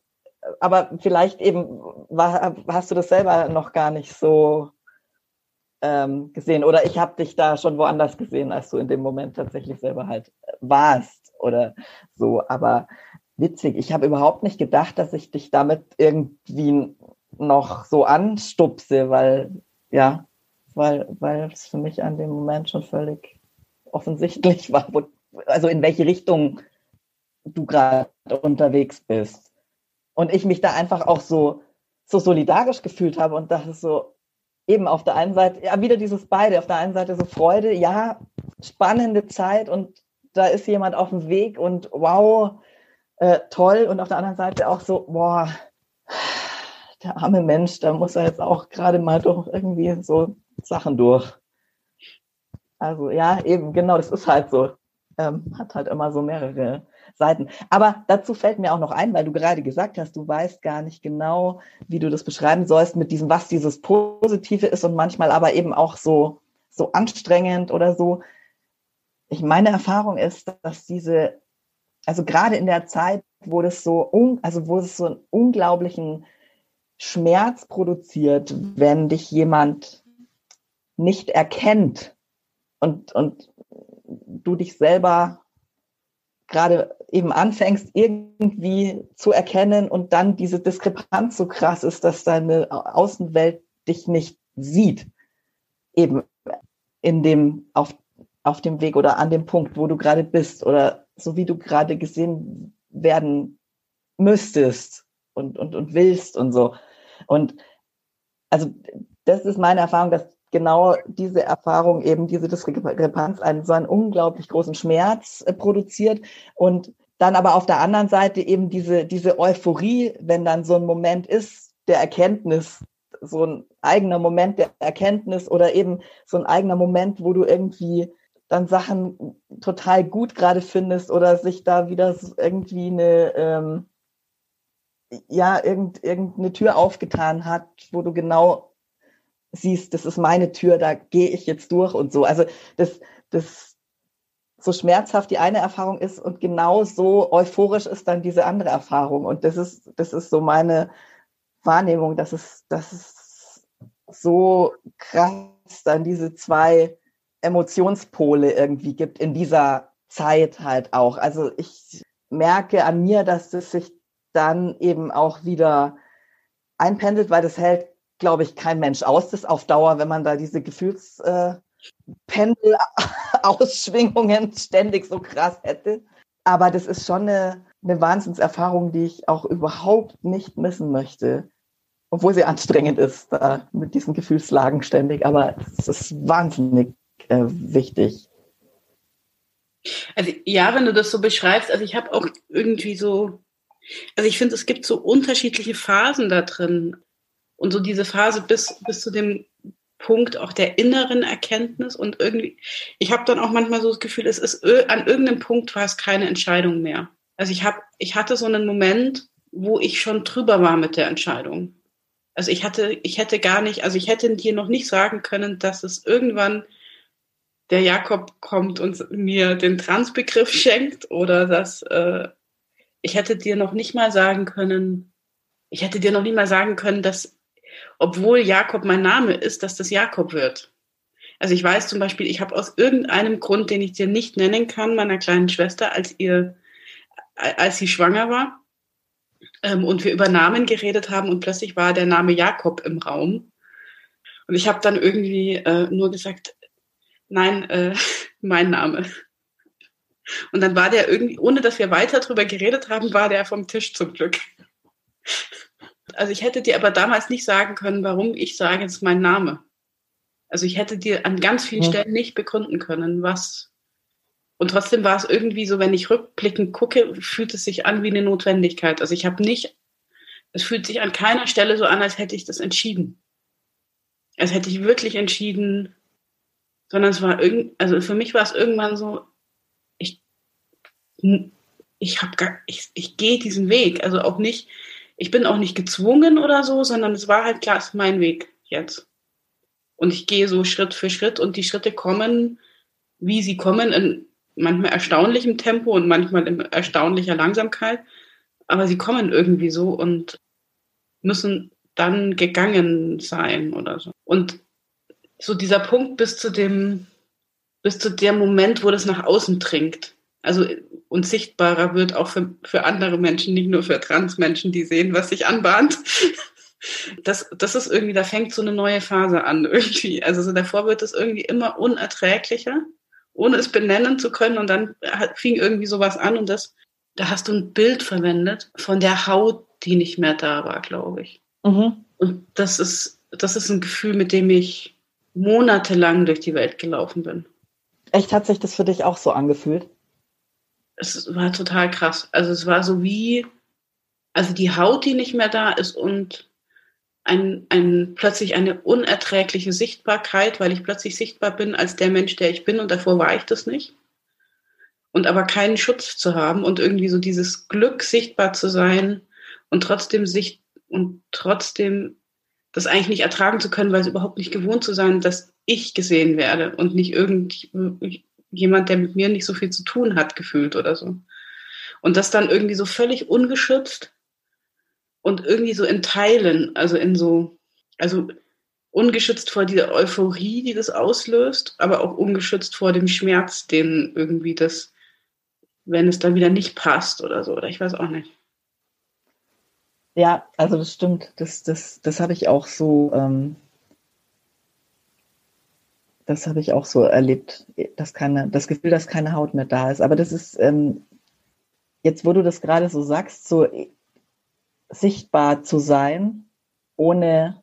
aber vielleicht eben war, hast du das selber noch gar nicht so ähm, gesehen oder ich habe dich da schon woanders gesehen, als du in dem Moment tatsächlich selber halt warst oder so. Aber witzig, ich habe überhaupt nicht gedacht, dass ich dich damit irgendwie noch so anstupse, weil ja, weil weil es für mich an dem Moment schon völlig offensichtlich war, wo, also in welche Richtung du gerade unterwegs bist. Und ich mich da einfach auch so, so solidarisch gefühlt habe und dachte so, eben auf der einen Seite, ja, wieder dieses beide, auf der einen Seite so Freude, ja, spannende Zeit und da ist jemand auf dem Weg und wow, äh, toll. Und auf der anderen Seite auch so, boah, der arme Mensch, da muss er jetzt auch gerade mal durch irgendwie so Sachen durch. Also ja, eben, genau, das ist halt so. Ähm, hat halt immer so mehrere Seiten. Aber dazu fällt mir auch noch ein, weil du gerade gesagt hast, du weißt gar nicht genau, wie du das beschreiben sollst mit diesem, was dieses Positive ist und manchmal aber eben auch so, so anstrengend oder so. Ich meine Erfahrung ist, dass diese, also gerade in der Zeit, wo das so, also wo es so einen unglaublichen Schmerz produziert, wenn dich jemand nicht erkennt und, und du dich selber gerade eben anfängst, irgendwie zu erkennen und dann diese Diskrepanz so krass ist, dass deine Außenwelt dich nicht sieht. Eben in dem, auf, auf dem Weg oder an dem Punkt, wo du gerade bist oder so wie du gerade gesehen werden müsstest und, und, und willst und so. Und also das ist meine Erfahrung, dass genau diese Erfahrung eben, diese Diskrepanz einen so einen unglaublich großen Schmerz äh, produziert. Und dann aber auf der anderen Seite eben diese, diese Euphorie, wenn dann so ein Moment ist der Erkenntnis, so ein eigener Moment der Erkenntnis oder eben so ein eigener Moment, wo du irgendwie dann Sachen total gut gerade findest oder sich da wieder irgendwie eine, ähm, ja, irgend, irgendeine Tür aufgetan hat, wo du genau siehst, das ist meine Tür, da gehe ich jetzt durch und so. Also das, das so schmerzhaft die eine Erfahrung ist und genau so euphorisch ist dann diese andere Erfahrung. Und das ist, das ist so meine Wahrnehmung, dass es, dass es so krass dann diese zwei Emotionspole irgendwie gibt in dieser Zeit halt auch. Also ich merke an mir, dass es sich dann eben auch wieder einpendelt, weil das hält glaube ich, kein Mensch aus, das auf Dauer, wenn man da diese Gefühlspendelausschwingungen äh, ständig so krass hätte. Aber das ist schon eine, eine Wahnsinnserfahrung, die ich auch überhaupt nicht missen möchte. Obwohl sie anstrengend ist, da mit diesen Gefühlslagen ständig. Aber es ist wahnsinnig äh, wichtig. Also ja, wenn du das so beschreibst, also ich habe auch irgendwie so, also ich finde, es gibt so unterschiedliche Phasen da drin. Und so diese Phase bis, bis zu dem Punkt auch der inneren Erkenntnis und irgendwie, ich habe dann auch manchmal so das Gefühl, es ist an irgendeinem Punkt war es keine Entscheidung mehr. Also ich habe, ich hatte so einen Moment, wo ich schon drüber war mit der Entscheidung. Also ich hatte, ich hätte gar nicht, also ich hätte dir noch nicht sagen können, dass es irgendwann der Jakob kommt und mir den Transbegriff schenkt oder dass äh, ich hätte dir noch nicht mal sagen können, ich hätte dir noch nicht mal sagen können, dass obwohl Jakob mein Name ist, dass das Jakob wird. Also ich weiß zum Beispiel, ich habe aus irgendeinem Grund, den ich dir nicht nennen kann, meiner kleinen Schwester, als ihr, als sie schwanger war ähm, und wir über Namen geredet haben und plötzlich war der Name Jakob im Raum. Und ich habe dann irgendwie äh, nur gesagt, nein, äh, mein Name. Und dann war der irgendwie, ohne dass wir weiter drüber geredet haben, war der vom Tisch zum Glück. Also ich hätte dir aber damals nicht sagen können, warum ich sage, ist mein Name. Also ich hätte dir an ganz vielen ja. Stellen nicht begründen können, was. Und trotzdem war es irgendwie so, wenn ich rückblickend gucke, fühlt es sich an wie eine Notwendigkeit. Also ich habe nicht, es fühlt sich an keiner Stelle so an, als hätte ich das entschieden. Als hätte ich wirklich entschieden, sondern es war irgend, also für mich war es irgendwann so, ich, ich habe gar, ich, ich gehe diesen Weg. Also auch nicht, ich bin auch nicht gezwungen oder so, sondern es war halt klar, es ist mein Weg jetzt. Und ich gehe so Schritt für Schritt und die Schritte kommen, wie sie kommen, in manchmal erstaunlichem Tempo und manchmal in erstaunlicher Langsamkeit. Aber sie kommen irgendwie so und müssen dann gegangen sein oder so. Und so dieser Punkt bis zu dem, bis zu dem Moment, wo das nach außen dringt. Also und sichtbarer wird auch für, für andere Menschen, nicht nur für Transmenschen, die sehen, was sich anbahnt. Das, das ist irgendwie, da fängt so eine neue Phase an irgendwie. Also so davor wird es irgendwie immer unerträglicher, ohne es benennen zu können. Und dann fing irgendwie sowas an und das, da hast du ein Bild verwendet von der Haut, die nicht mehr da war, glaube ich. Mhm. Und das ist, das ist ein Gefühl, mit dem ich monatelang durch die Welt gelaufen bin. Echt, hat sich das für dich auch so angefühlt? Es war total krass. Also es war so wie, also die Haut, die nicht mehr da ist und ein, ein, plötzlich eine unerträgliche Sichtbarkeit, weil ich plötzlich sichtbar bin als der Mensch, der ich bin und davor war ich das nicht. Und aber keinen Schutz zu haben und irgendwie so dieses Glück, sichtbar zu sein und trotzdem sich und trotzdem das eigentlich nicht ertragen zu können, weil es überhaupt nicht gewohnt zu sein, dass ich gesehen werde und nicht irgendjemand, der mit mir nicht so viel zu tun hat, gefühlt oder so. Und das dann irgendwie so völlig ungeschützt und irgendwie so in Teilen, also in so, also ungeschützt vor dieser Euphorie, die das auslöst, aber auch ungeschützt vor dem Schmerz, den irgendwie das, wenn es dann wieder nicht passt oder so, oder ich weiß auch nicht. Ja, also das stimmt. Das, das, das habe ich auch so, ähm, das habe ich auch so erlebt, dass keine, das Gefühl, dass keine Haut mehr da ist. Aber das ist, ähm, jetzt wo du das gerade so sagst, so sichtbar zu sein, ohne,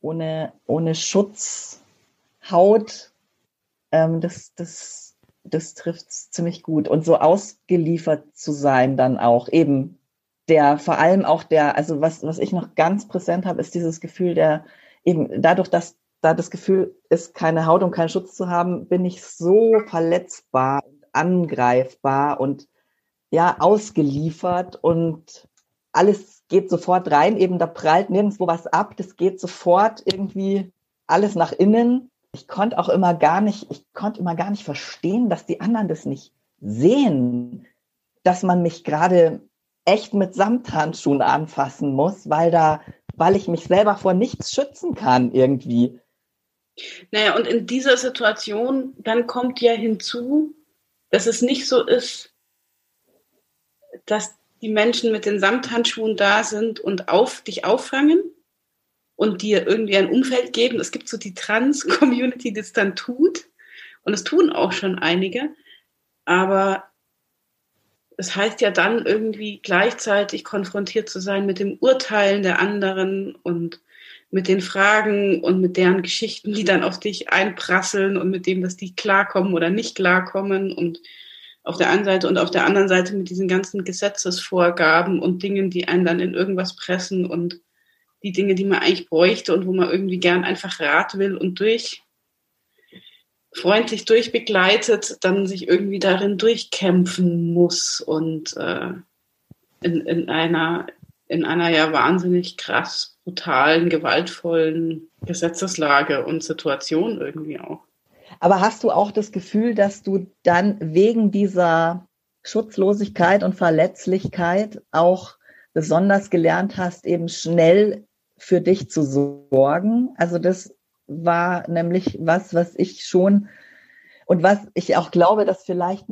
ohne, ohne Schutzhaut, ähm, das, das, das trifft ziemlich gut. Und so ausgeliefert zu sein dann auch, eben der vor allem auch der, also was, was ich noch ganz präsent habe, ist dieses Gefühl der, eben dadurch, dass da das Gefühl ist, keine Haut und keinen Schutz zu haben, bin ich so verletzbar und angreifbar und ja, ausgeliefert und alles geht sofort rein, eben da prallt nirgendwo was ab, das geht sofort irgendwie alles nach innen. Ich konnte auch immer gar nicht, ich konnte immer gar nicht verstehen, dass die anderen das nicht sehen, dass man mich gerade echt mit Samthandschuhen anfassen muss, weil da, weil ich mich selber vor nichts schützen kann irgendwie. Naja, und in dieser Situation, dann kommt ja hinzu, dass es nicht so ist, dass die Menschen mit den Samthandschuhen da sind und auf dich auffangen und dir irgendwie ein Umfeld geben. Es gibt so die Trans-Community, die es dann tut. Und es tun auch schon einige. Aber es heißt ja dann irgendwie gleichzeitig konfrontiert zu sein mit dem Urteilen der anderen und mit den Fragen und mit deren Geschichten, die dann auf dich einprasseln und mit dem, dass die klarkommen oder nicht klarkommen und auf der einen Seite und auf der anderen Seite mit diesen ganzen Gesetzesvorgaben und Dingen, die einen dann in irgendwas pressen und die Dinge, die man eigentlich bräuchte und wo man irgendwie gern einfach Rat will und durch freundlich durchbegleitet, dann sich irgendwie darin durchkämpfen muss und äh, in, in einer in einer ja wahnsinnig krass brutalen, gewaltvollen Gesetzeslage und Situation irgendwie auch. Aber hast du auch das Gefühl, dass du dann wegen dieser Schutzlosigkeit und Verletzlichkeit auch besonders gelernt hast, eben schnell für dich zu sorgen? Also das war nämlich was, was ich schon und was ich auch glaube, dass vielleicht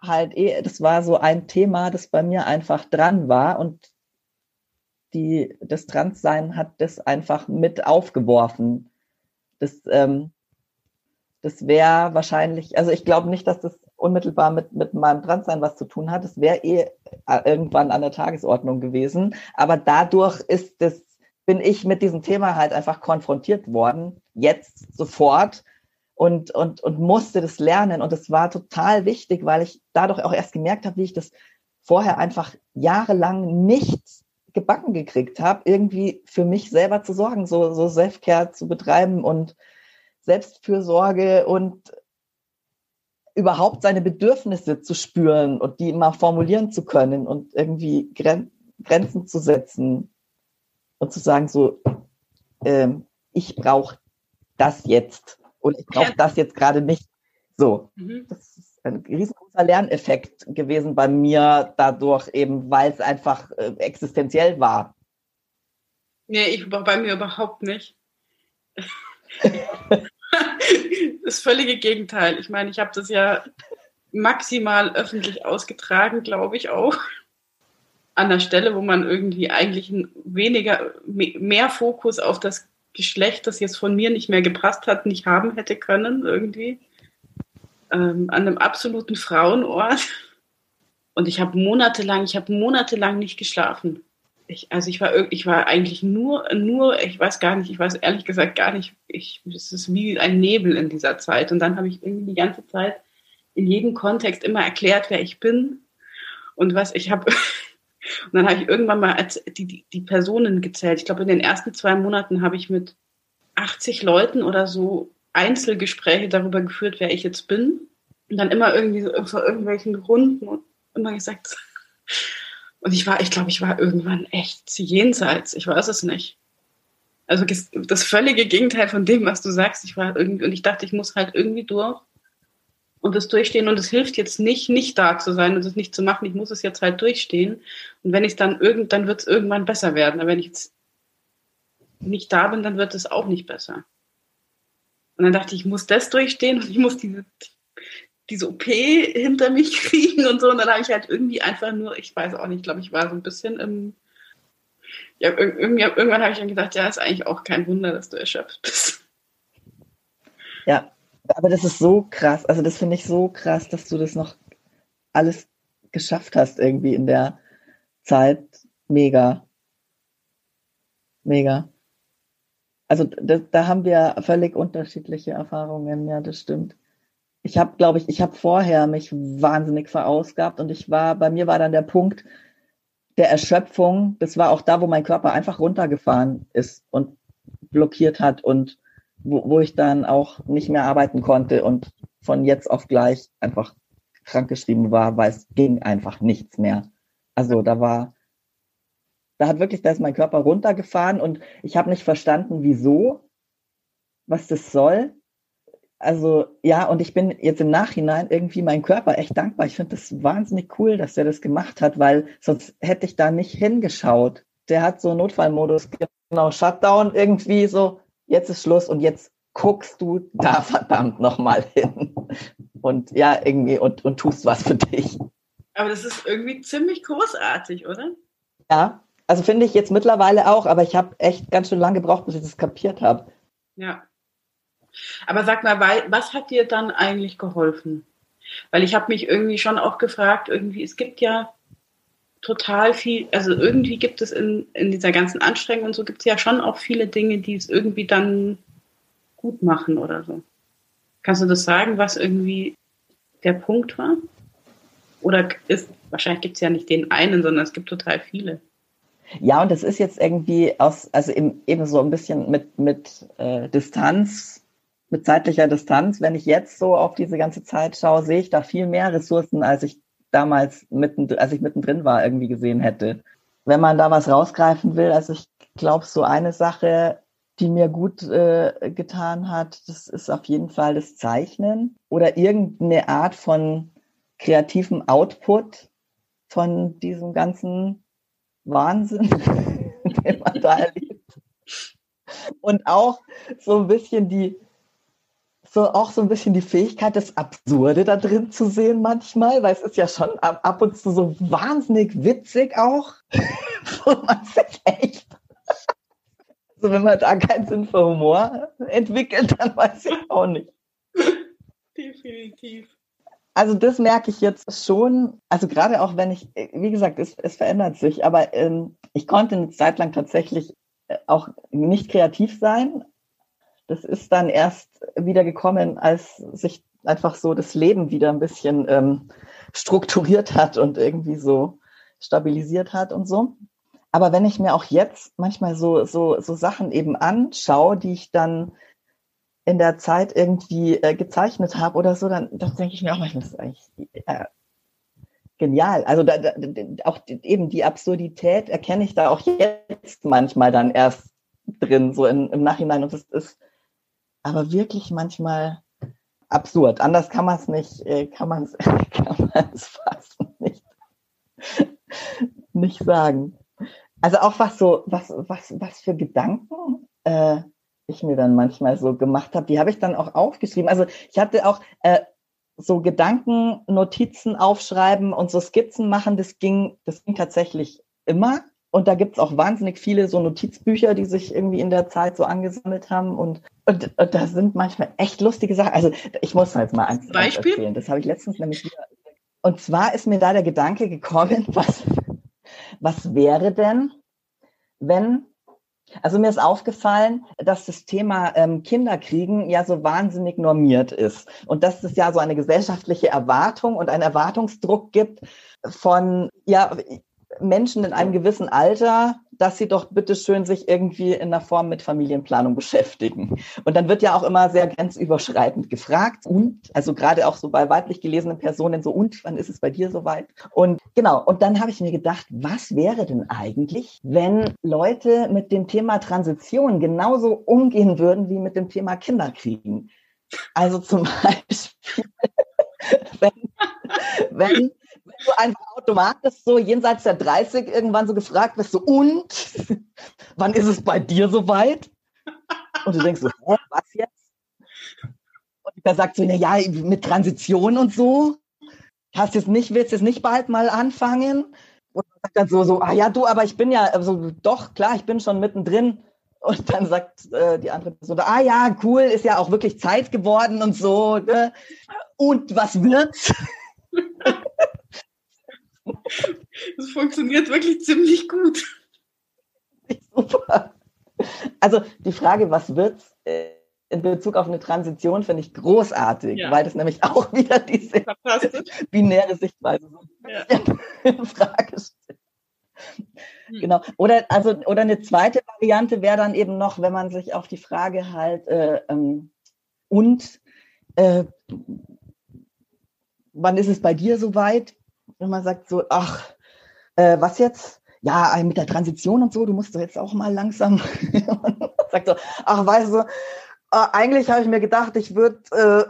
halt eh, das war so ein Thema, das bei mir einfach dran war und die, das Transsein hat das einfach mit aufgeworfen. Das, ähm, das wäre wahrscheinlich, also ich glaube nicht, dass das unmittelbar mit, mit meinem Transsein was zu tun hat. Das wäre eh äh, irgendwann an der Tagesordnung gewesen. Aber dadurch ist das bin ich mit diesem Thema halt einfach konfrontiert worden, jetzt sofort und, und, und musste das lernen. Und es war total wichtig, weil ich dadurch auch erst gemerkt habe, wie ich das vorher einfach jahrelang nicht gebacken gekriegt habe, irgendwie für mich selber zu sorgen, so, so Selfcare zu betreiben und Selbstfürsorge und überhaupt seine Bedürfnisse zu spüren und die mal formulieren zu können und irgendwie Grenzen zu setzen und zu sagen, so, ähm, ich brauche das jetzt und ich brauche das jetzt gerade nicht. So, mhm. das ist ein riesengroßer Lerneffekt gewesen bei mir dadurch eben, weil es einfach äh, existenziell war. Nee, ich bei mir überhaupt nicht. das völlige Gegenteil. Ich meine, ich habe das ja maximal öffentlich ausgetragen, glaube ich auch an der Stelle, wo man irgendwie eigentlich weniger, mehr Fokus auf das Geschlecht, das jetzt von mir nicht mehr gepasst hat, nicht haben hätte können, irgendwie. Ähm, an einem absoluten Frauenort. Und ich habe monatelang, ich habe monatelang nicht geschlafen. Ich, also ich war, ich war eigentlich nur, nur, ich weiß gar nicht, ich weiß ehrlich gesagt gar nicht, ich, es ist wie ein Nebel in dieser Zeit. Und dann habe ich irgendwie die ganze Zeit in jedem Kontext immer erklärt, wer ich bin und was ich habe und dann habe ich irgendwann mal die, die, die Personen gezählt. Ich glaube, in den ersten zwei Monaten habe ich mit 80 Leuten oder so Einzelgespräche darüber geführt, wer ich jetzt bin. Und dann immer irgendwie so vor irgendwelchen Runden und immer gesagt. Und ich war, ich glaube, ich war irgendwann echt jenseits. Ich weiß es nicht. Also das völlige Gegenteil von dem, was du sagst. Ich war irgendwie, und ich dachte, ich muss halt irgendwie durch und das durchstehen und es hilft jetzt nicht, nicht da zu sein und es nicht zu machen. Ich muss es jetzt halt durchstehen. Und wenn ich dann irgend, dann wird es irgendwann besser werden. Aber wenn ich jetzt nicht da bin, dann wird es auch nicht besser. Und dann dachte ich, ich muss das durchstehen und ich muss diese, diese OP hinter mich kriegen und so. Und dann habe ich halt irgendwie einfach nur, ich weiß auch nicht, ich glaube, ich war so ein bisschen im, ja, irgendwann habe ich dann gedacht, ja, ist eigentlich auch kein Wunder, dass du erschöpft bist. Ja, aber das ist so krass. Also das finde ich so krass, dass du das noch alles geschafft hast irgendwie in der Zeit. Mega. Mega. Also da, da haben wir völlig unterschiedliche Erfahrungen. Ja, das stimmt. Ich habe, glaube ich, ich habe vorher mich wahnsinnig verausgabt und ich war, bei mir war dann der Punkt der Erschöpfung. Das war auch da, wo mein Körper einfach runtergefahren ist und blockiert hat und wo, wo ich dann auch nicht mehr arbeiten konnte und von jetzt auf gleich einfach krankgeschrieben war, weil es ging einfach nichts mehr. Also da war, da hat wirklich, da ist mein Körper runtergefahren und ich habe nicht verstanden, wieso, was das soll. Also ja, und ich bin jetzt im Nachhinein irgendwie meinem Körper echt dankbar. Ich finde das wahnsinnig cool, dass er das gemacht hat, weil sonst hätte ich da nicht hingeschaut. Der hat so Notfallmodus, genau, Shutdown irgendwie so, jetzt ist Schluss und jetzt guckst du da verdammt nochmal hin. Und ja, irgendwie und, und tust was für dich. Aber das ist irgendwie ziemlich großartig, oder? Ja, also finde ich jetzt mittlerweile auch, aber ich habe echt ganz schön lange gebraucht, bis ich das kapiert habe. Ja. Aber sag mal, was hat dir dann eigentlich geholfen? Weil ich habe mich irgendwie schon auch gefragt, irgendwie, es gibt ja total viel, also irgendwie gibt es in, in dieser ganzen Anstrengung und so gibt es ja schon auch viele Dinge, die es irgendwie dann gut machen oder so. Kannst du das sagen, was irgendwie der Punkt war? Oder ist, wahrscheinlich gibt es ja nicht den einen, sondern es gibt total viele. Ja, und das ist jetzt irgendwie aus, also eben so ein bisschen mit, mit äh, Distanz, mit zeitlicher Distanz. Wenn ich jetzt so auf diese ganze Zeit schaue, sehe ich da viel mehr Ressourcen, als ich damals mitten, als ich mittendrin war, irgendwie gesehen hätte. Wenn man da was rausgreifen will, also ich glaube, so eine Sache, die mir gut äh, getan hat, das ist auf jeden Fall das Zeichnen oder irgendeine Art von kreativem Output von diesem ganzen Wahnsinn, den man da erlebt. Und auch so ein bisschen die, so auch so ein bisschen die Fähigkeit, das Absurde da drin zu sehen manchmal, weil es ist ja schon ab, und zu so wahnsinnig witzig auch, wo man sich echt, also wenn man da keinen Sinn für Humor entwickelt, dann weiß ich auch nicht. Definitiv. Also das merke ich jetzt schon. Also gerade auch wenn ich, wie gesagt, es, es verändert sich, aber ähm, ich konnte eine Zeit lang tatsächlich äh, auch nicht kreativ sein. Das ist dann erst wieder gekommen, als sich einfach so das Leben wieder ein bisschen ähm, strukturiert hat und irgendwie so stabilisiert hat und so. Aber wenn ich mir auch jetzt manchmal so, so, so Sachen eben anschaue, die ich dann in der Zeit irgendwie äh, gezeichnet habe oder so, dann, dann denke ich mir auch manchmal, das ist eigentlich äh, genial. Also da, da, auch eben die Absurdität erkenne ich da auch jetzt manchmal dann erst drin, so in, im Nachhinein. Und das ist aber wirklich manchmal absurd. Anders kann man es nicht, äh, kann man es kann man's fast nicht, nicht sagen. Also auch was so, was, was, was für Gedanken äh, ich mir dann manchmal so gemacht habe, die habe ich dann auch aufgeschrieben. Also ich hatte auch äh, so Gedanken, Notizen aufschreiben und so Skizzen machen, das ging, das ging tatsächlich immer. Und da gibt's auch wahnsinnig viele so Notizbücher, die sich irgendwie in der Zeit so angesammelt haben. Und, und, und da sind manchmal echt lustige Sachen. Also ich muss halt mal eins Beispiel? erzählen. Das habe ich letztens nämlich wieder. Und zwar ist mir da der Gedanke gekommen, was, was wäre denn, wenn also mir ist aufgefallen, dass das Thema ähm, Kinderkriegen ja so wahnsinnig normiert ist und dass es ja so eine gesellschaftliche Erwartung und einen Erwartungsdruck gibt von ja Menschen in einem gewissen Alter, dass sie doch bitteschön sich irgendwie in einer Form mit Familienplanung beschäftigen. Und dann wird ja auch immer sehr grenzüberschreitend gefragt und, also gerade auch so bei weiblich gelesenen Personen so, und wann ist es bei dir soweit? Und genau, und dann habe ich mir gedacht, was wäre denn eigentlich, wenn Leute mit dem Thema Transition genauso umgehen würden wie mit dem Thema Kinderkriegen? Also zum Beispiel, wenn, wenn du einfach automatisch so jenseits der 30 irgendwann so gefragt wirst, so, und wann ist es bei dir soweit? Und du denkst so, hä, was jetzt? Und der sagt so, na ja, mit Transition und so. Hast jetzt nicht, willst jetzt nicht bald mal anfangen? Und sagt dann so, so, ah ja, du, aber ich bin ja, also doch, klar, ich bin schon mittendrin. Und dann sagt äh, die andere Person, ah ja, cool, ist ja auch wirklich Zeit geworden und so. Ne? Und was wird's? Das funktioniert wirklich ziemlich gut. Super. Also die Frage, was wird äh, in Bezug auf eine Transition, finde ich großartig, ja. weil das nämlich auch wieder diese binäre Sichtweise ja. in Frage stellt. Hm. Genau. Oder also oder eine zweite Variante wäre dann eben noch, wenn man sich auf die Frage halt äh, ähm, und äh, wann ist es bei dir soweit? Wenn man sagt so, ach, äh, was jetzt? Ja, mit der Transition und so, du musst doch jetzt auch mal langsam. sagt so, ach, weißt du, äh, eigentlich habe ich mir gedacht, ich würde äh,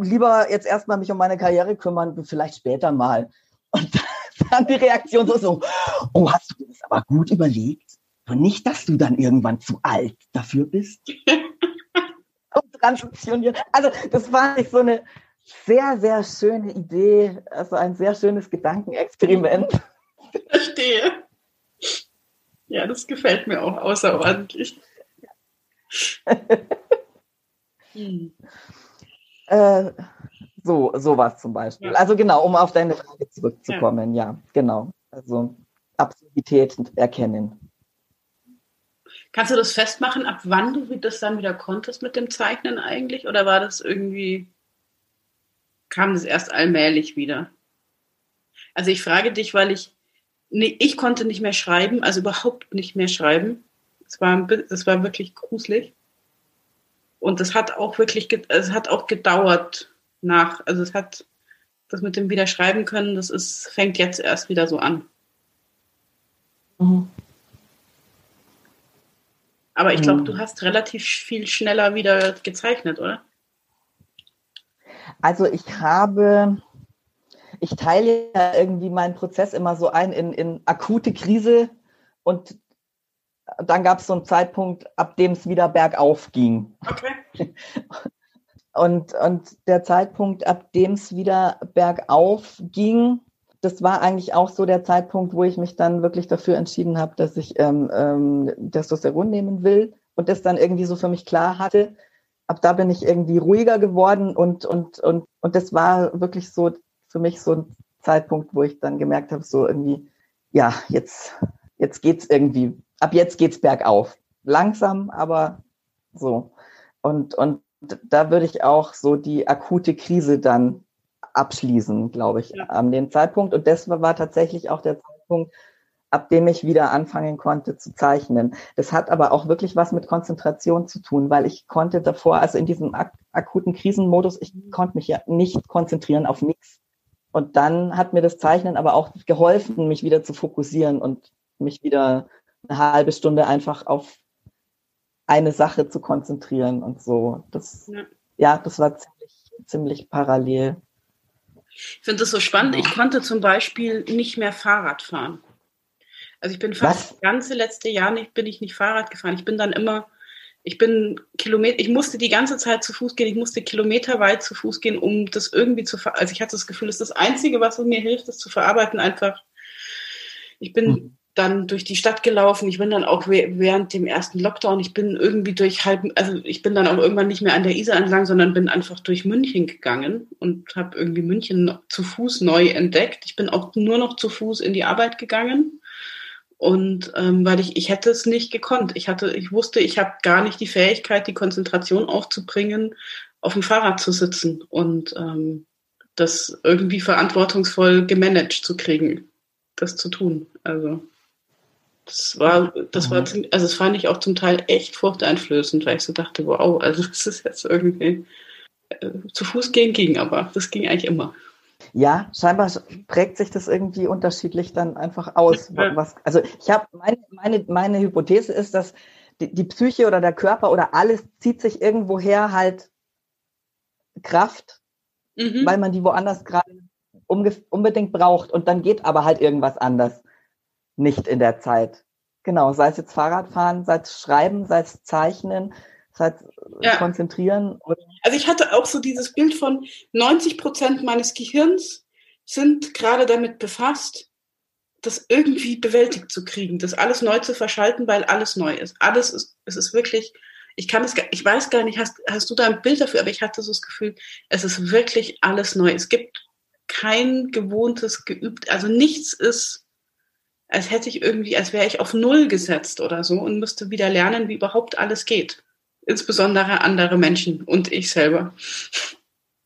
lieber jetzt erstmal mich um meine Karriere kümmern, vielleicht später mal. Und dann die Reaktion so, so, oh, hast du das aber gut überlegt? Und nicht, dass du dann irgendwann zu alt dafür bist. und. Also, das war nicht so eine, sehr, sehr schöne Idee, also ein sehr schönes Gedankenexperiment. Verstehe. Ja, das gefällt mir auch außerordentlich. hm. äh, So, sowas zum Beispiel. Ja. Also genau, um auf deine Frage zurückzukommen, ja, ja genau. Also Absurdität erkennen. Kannst du das festmachen, ab wann du das dann wieder konntest mit dem Zeichnen eigentlich? Oder war das irgendwie, kam das erst allmählich wieder? Also ich frage dich, weil ich, nee, ich konnte nicht mehr schreiben, also überhaupt nicht mehr schreiben. Es war, es war wirklich gruselig. Und es hat auch wirklich, es hat auch gedauert nach, also es hat, das mit dem Wiederschreiben können, das ist, fängt jetzt erst wieder so an. Mhm. Aber ich glaube, mhm. du hast relativ viel schneller wieder gezeichnet, oder? Also ich habe, ich teile ja irgendwie meinen Prozess immer so ein in, in akute Krise und dann gab es so einen Zeitpunkt, ab dem es wieder bergauf ging. Okay. Und, und der Zeitpunkt, ab dem es wieder bergauf ging, das war eigentlich auch so der Zeitpunkt, wo ich mich dann wirklich dafür entschieden habe, dass ich ähm, ähm, Testosteron nehmen will und das dann irgendwie so für mich klar hatte. Ab da bin ich irgendwie ruhiger geworden und, und, und, und das war wirklich so für mich so ein Zeitpunkt, wo ich dann gemerkt habe, so irgendwie, ja, jetzt, jetzt geht's irgendwie, ab jetzt geht's bergauf. Langsam, aber so. Und, und da würde ich auch so die akute Krise dann abschließen, glaube ich, ja. an dem Zeitpunkt. Und das war tatsächlich auch der Zeitpunkt, ab dem ich wieder anfangen konnte zu zeichnen. Das hat aber auch wirklich was mit Konzentration zu tun, weil ich konnte davor, also in diesem ak akuten Krisenmodus, ich konnte mich ja nicht konzentrieren auf nichts. Und dann hat mir das Zeichnen aber auch geholfen, mich wieder zu fokussieren und mich wieder eine halbe Stunde einfach auf eine Sache zu konzentrieren und so. Das, ja, ja das war ziemlich, ziemlich parallel. Ich finde das so spannend. Ich konnte zum Beispiel nicht mehr Fahrrad fahren. Also ich bin fast Was? das ganze letzte Jahr nicht, bin ich nicht Fahrrad gefahren. Ich bin dann immer, ich bin Kilometer, ich musste die ganze Zeit zu Fuß gehen. Ich musste kilometerweit zu Fuß gehen, um das irgendwie zu, also ich hatte das Gefühl, das ist das Einzige, was mir hilft, das zu verarbeiten, einfach. Ich bin hm dann durch die Stadt gelaufen. Ich bin dann auch während dem ersten Lockdown, ich bin irgendwie durch halb, also ich bin dann auch irgendwann nicht mehr an der Isar entlang, sondern bin einfach durch München gegangen und habe irgendwie München zu Fuß neu entdeckt. Ich bin auch nur noch zu Fuß in die Arbeit gegangen. Und ähm, weil ich, ich hätte es nicht gekonnt. Ich hatte, ich wusste, ich habe gar nicht die Fähigkeit, die Konzentration aufzubringen, auf dem Fahrrad zu sitzen und ähm, das irgendwie verantwortungsvoll gemanagt zu kriegen, das zu tun. Also das war, das war, mhm. also das fand ich auch zum Teil echt furchteinflößend, weil ich so dachte, wow, also das ist jetzt irgendwie äh, zu Fuß gehen ging, aber das ging eigentlich immer. Ja, scheinbar prägt sich das irgendwie unterschiedlich dann einfach aus. Was, also ich habe meine, meine, meine Hypothese ist, dass die, die Psyche oder der Körper oder alles zieht sich irgendwoher halt Kraft, mhm. weil man die woanders gerade unbedingt braucht und dann geht aber halt irgendwas anders nicht in der Zeit. Genau, sei es jetzt Fahrradfahren, sei es Schreiben, sei es Zeichnen, sei es ja. Konzentrieren. Also ich hatte auch so dieses Bild von 90 Prozent meines Gehirns sind gerade damit befasst, das irgendwie bewältigt zu kriegen, das alles neu zu verschalten, weil alles neu ist. Alles ist, es ist wirklich, ich kann es, ich weiß gar nicht, hast, hast du da ein Bild dafür, aber ich hatte so das Gefühl, es ist wirklich alles neu. Es gibt kein gewohntes, geübt, also nichts ist als hätte ich irgendwie, als wäre ich auf Null gesetzt oder so und müsste wieder lernen, wie überhaupt alles geht. Insbesondere andere Menschen und ich selber.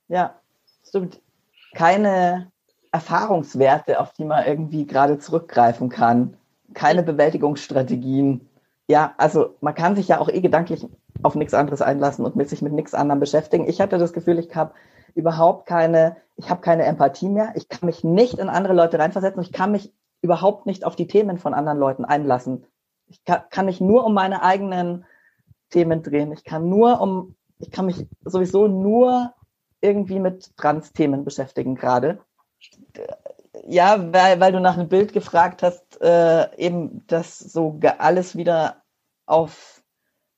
Ja, stimmt. Keine Erfahrungswerte, auf die man irgendwie gerade zurückgreifen kann. Keine Bewältigungsstrategien. Ja, also man kann sich ja auch eh gedanklich auf nichts anderes einlassen und mit sich mit nichts anderem beschäftigen. Ich hatte das Gefühl, ich habe überhaupt keine, ich habe keine Empathie mehr. Ich kann mich nicht in andere Leute reinversetzen. Ich kann mich überhaupt nicht auf die Themen von anderen Leuten einlassen. Ich kann, kann mich nur um meine eigenen Themen drehen. Ich kann nur um, ich kann mich sowieso nur irgendwie mit Trans-Themen beschäftigen gerade. Ja, weil, weil du nach einem Bild gefragt hast, äh, eben, dass so alles wieder auf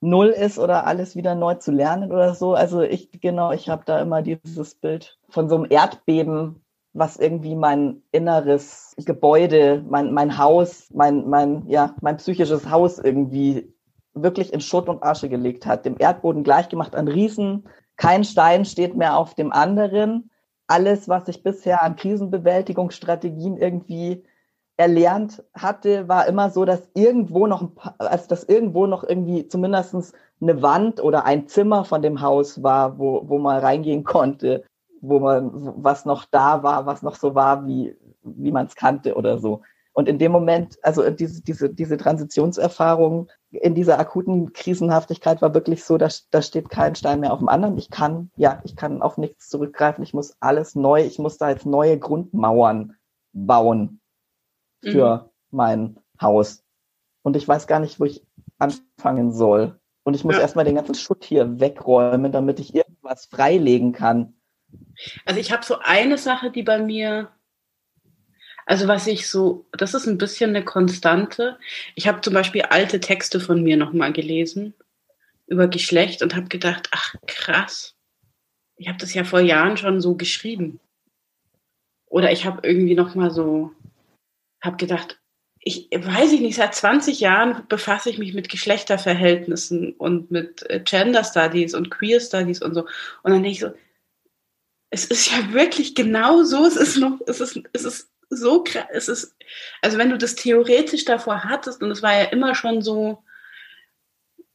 Null ist oder alles wieder neu zu lernen oder so. Also ich, genau, ich habe da immer dieses Bild von so einem Erdbeben was irgendwie mein inneres Gebäude, mein, mein Haus, mein, mein, ja, mein psychisches Haus irgendwie wirklich in Schutt und Asche gelegt hat, dem Erdboden gleichgemacht an Riesen. Kein Stein steht mehr auf dem anderen. alles, was ich bisher an Krisenbewältigungsstrategien irgendwie erlernt hatte, war immer so, dass irgendwo noch, also dass irgendwo noch irgendwie zumindest eine Wand oder ein Zimmer von dem Haus war, wo, wo man reingehen konnte, wo man, was noch da war, was noch so war, wie, wie man es kannte oder so. Und in dem Moment, also diese, diese, diese Transitionserfahrung in dieser akuten Krisenhaftigkeit war wirklich so, da, da steht kein Stein mehr auf dem anderen. Ich kann, ja, ich kann auf nichts zurückgreifen. Ich muss alles neu, ich muss da jetzt neue Grundmauern bauen für mhm. mein Haus. Und ich weiß gar nicht, wo ich anfangen soll. Und ich muss ja. erstmal den ganzen Schutt hier wegräumen, damit ich irgendwas freilegen kann. Also ich habe so eine Sache, die bei mir also was ich so, das ist ein bisschen eine Konstante. Ich habe zum Beispiel alte Texte von mir nochmal gelesen über Geschlecht und habe gedacht, ach krass, ich habe das ja vor Jahren schon so geschrieben. Oder ich habe irgendwie nochmal so, habe gedacht, ich weiß ich nicht, seit 20 Jahren befasse ich mich mit Geschlechterverhältnissen und mit äh, Gender Studies und Queer Studies und so. Und dann denke ich so, es ist ja wirklich genau so, es ist noch, es ist, es ist so krass, es ist, also wenn du das theoretisch davor hattest, und es war ja immer schon so,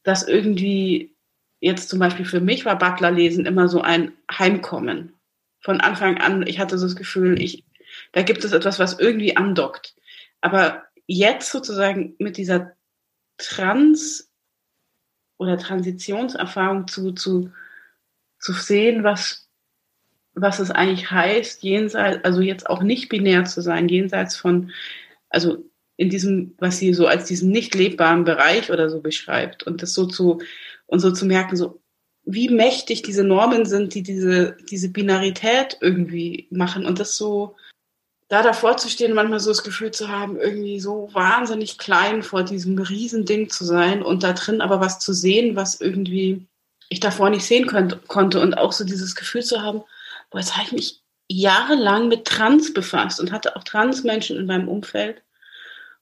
dass irgendwie jetzt zum Beispiel für mich war Butler lesen immer so ein Heimkommen. Von Anfang an, ich hatte so das Gefühl, ich, da gibt es etwas, was irgendwie andockt. Aber jetzt sozusagen mit dieser Trans- oder Transitionserfahrung zu, zu, zu sehen, was was es eigentlich heißt, jenseits, also jetzt auch nicht binär zu sein, jenseits von, also in diesem, was sie so als diesen nicht lebbaren Bereich oder so beschreibt. Und das so zu, und so zu merken, so, wie mächtig diese Normen sind, die diese, diese Binarität irgendwie machen. Und das so, da davor zu stehen, manchmal so das Gefühl zu haben, irgendwie so wahnsinnig klein vor diesem Riesending zu sein und da drin aber was zu sehen, was irgendwie ich davor nicht sehen könnt, konnte. Und auch so dieses Gefühl zu haben, boah, jetzt habe ich mich jahrelang mit Trans befasst und hatte auch Transmenschen in meinem Umfeld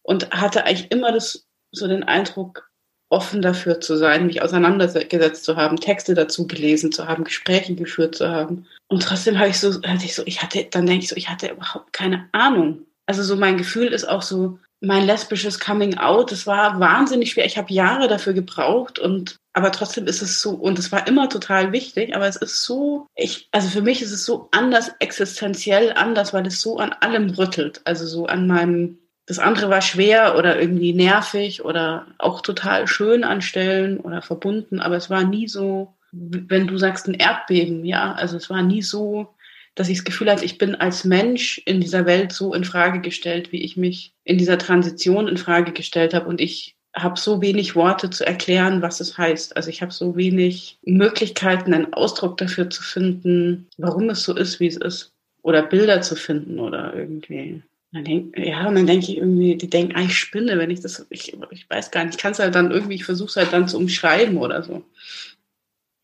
und hatte eigentlich immer das, so den Eindruck, offen dafür zu sein, mich auseinandergesetzt zu haben, Texte dazu gelesen zu haben, Gespräche geführt zu haben. Und trotzdem habe ich so, hatte ich so, ich hatte, dann denke ich so, ich hatte überhaupt keine Ahnung. Also so mein Gefühl ist auch so, mein lesbisches Coming Out, das war wahnsinnig schwer. Ich habe Jahre dafür gebraucht und aber trotzdem ist es so, und es war immer total wichtig, aber es ist so, ich, also für mich ist es so anders existenziell anders, weil es so an allem rüttelt. Also so an meinem, das andere war schwer oder irgendwie nervig oder auch total schön an Stellen oder verbunden, aber es war nie so, wenn du sagst ein Erdbeben, ja, also es war nie so, dass ich das Gefühl hatte, ich bin als Mensch in dieser Welt so in Frage gestellt, wie ich mich in dieser Transition in Frage gestellt habe und ich habe so wenig Worte zu erklären, was es heißt. Also ich habe so wenig Möglichkeiten, einen Ausdruck dafür zu finden, warum es so ist, wie es ist. Oder Bilder zu finden oder irgendwie. Denk, ja, und dann denke ich irgendwie, die denken, ah, ich spinne, wenn ich das, ich, ich weiß gar nicht, ich kann es halt dann irgendwie, ich versuche es halt dann zu umschreiben oder so.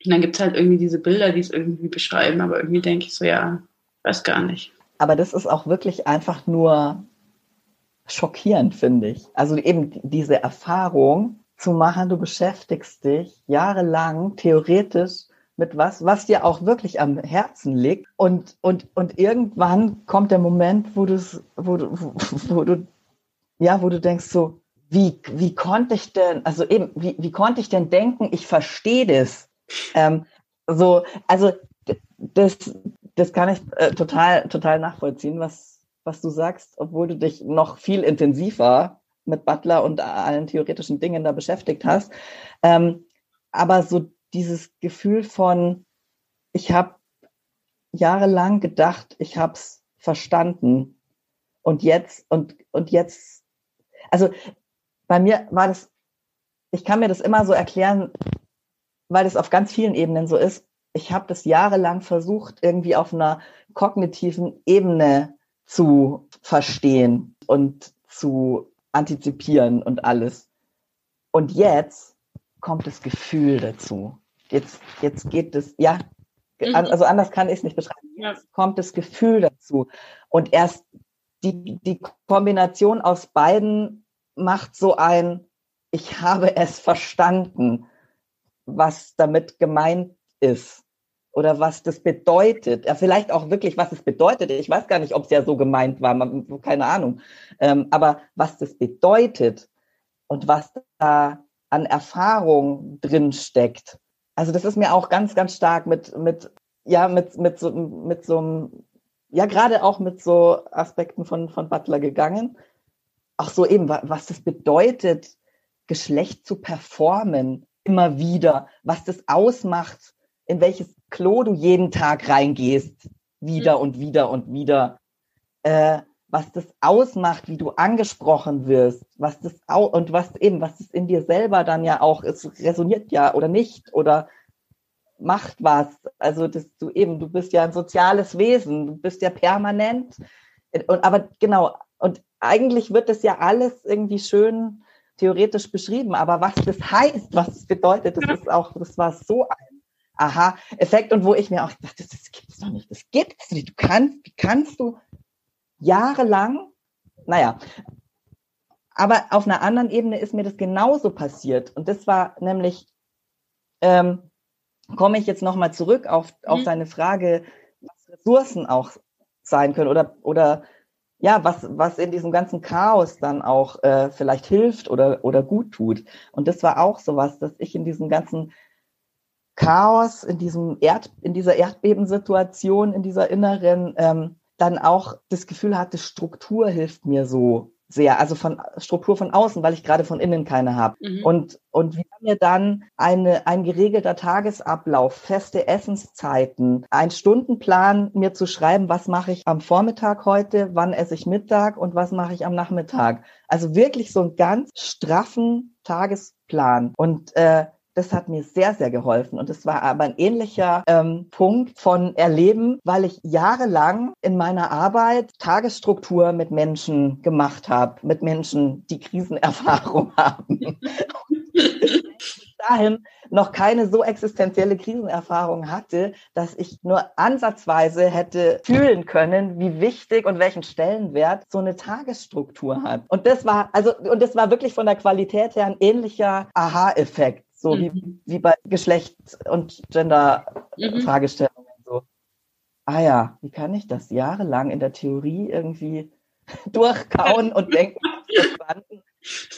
Und dann gibt es halt irgendwie diese Bilder, die es irgendwie beschreiben, aber irgendwie denke ich so, ja, weiß gar nicht. Aber das ist auch wirklich einfach nur schockierend, finde ich. Also eben diese Erfahrung zu machen, du beschäftigst dich jahrelang theoretisch mit was, was dir auch wirklich am Herzen liegt. Und, und, und irgendwann kommt der Moment, wo du, wo du, wo du, ja, wo du denkst so, wie, wie konnte ich denn, also eben, wie, wie konnte ich denn denken, ich verstehe das? Ähm, so, also das, das kann ich äh, total, total nachvollziehen, was, was du sagst, obwohl du dich noch viel intensiver mit Butler und allen theoretischen Dingen da beschäftigt hast. Ähm, aber so dieses Gefühl von, ich habe jahrelang gedacht, ich habe es verstanden und jetzt und und jetzt, also bei mir war das, ich kann mir das immer so erklären, weil es auf ganz vielen Ebenen so ist. Ich habe das jahrelang versucht, irgendwie auf einer kognitiven Ebene zu verstehen und zu antizipieren und alles. Und jetzt kommt das Gefühl dazu. Jetzt, jetzt geht es, ja, mhm. also anders kann ich es nicht beschreiben. Jetzt kommt das Gefühl dazu. Und erst die, die Kombination aus beiden macht so ein, ich habe es verstanden, was damit gemeint ist. oder was das bedeutet. Ja, vielleicht auch wirklich, was es bedeutet. Ich weiß gar nicht, ob es ja so gemeint war, keine Ahnung. Ähm, aber was das bedeutet und was da an Erfahrung drin steckt. Also das ist mir auch ganz, ganz stark mit, mit, ja, mit, mit so, mit so einem, ja, gerade auch mit so Aspekten von, von Butler gegangen. Auch so eben, was das bedeutet, Geschlecht zu performen, immer wieder, was das ausmacht, in welches Klo du jeden Tag reingehst, wieder mhm. und wieder und wieder, äh, was das ausmacht, wie du angesprochen wirst, was das au und was eben, was das in dir selber dann ja auch ist, resoniert ja oder nicht oder macht was. Also dass du eben, du bist ja ein soziales Wesen, du bist ja permanent. Und aber genau, und eigentlich wird das ja alles irgendwie schön theoretisch beschrieben, aber was das heißt, was es bedeutet, das ist auch, das war so ein Aha-Effekt und wo ich mir auch dachte, das, das gibt's doch nicht, das gibt's nicht. Du kannst, wie kannst du jahrelang, naja, aber auf einer anderen Ebene ist mir das genauso passiert und das war nämlich, ähm, komme ich jetzt nochmal zurück auf, auf mhm. deine Frage, was Ressourcen auch sein können oder, oder ja, was, was in diesem ganzen Chaos dann auch äh, vielleicht hilft oder, oder gut tut. Und das war auch sowas, dass ich in diesem ganzen Chaos, in diesem Erd, in dieser Erdbebensituation, in dieser inneren, ähm, dann auch das Gefühl hatte, Struktur hilft mir so sehr, also von Struktur von außen, weil ich gerade von innen keine habe. Mhm. Und, und wie mir dann eine, ein geregelter Tagesablauf, feste Essenszeiten, ein Stundenplan mir zu schreiben, was mache ich am Vormittag heute, wann esse ich Mittag und was mache ich am Nachmittag. Also wirklich so einen ganz straffen Tagesplan. Und äh, das hat mir sehr, sehr geholfen. Und es war aber ein ähnlicher ähm, Punkt von Erleben, weil ich jahrelang in meiner Arbeit Tagesstruktur mit Menschen gemacht habe, mit Menschen, die Krisenerfahrung haben. dahin noch keine so existenzielle Krisenerfahrung hatte, dass ich nur ansatzweise hätte fühlen können, wie wichtig und welchen Stellenwert so eine Tagesstruktur hat. Und das war, also, und das war wirklich von der Qualität her ein ähnlicher Aha-Effekt. So mhm. wie, wie bei Geschlecht und Gender-Fragestellungen. Mhm. So. Ah ja, wie kann ich das jahrelang in der Theorie irgendwie durchkauen und denken?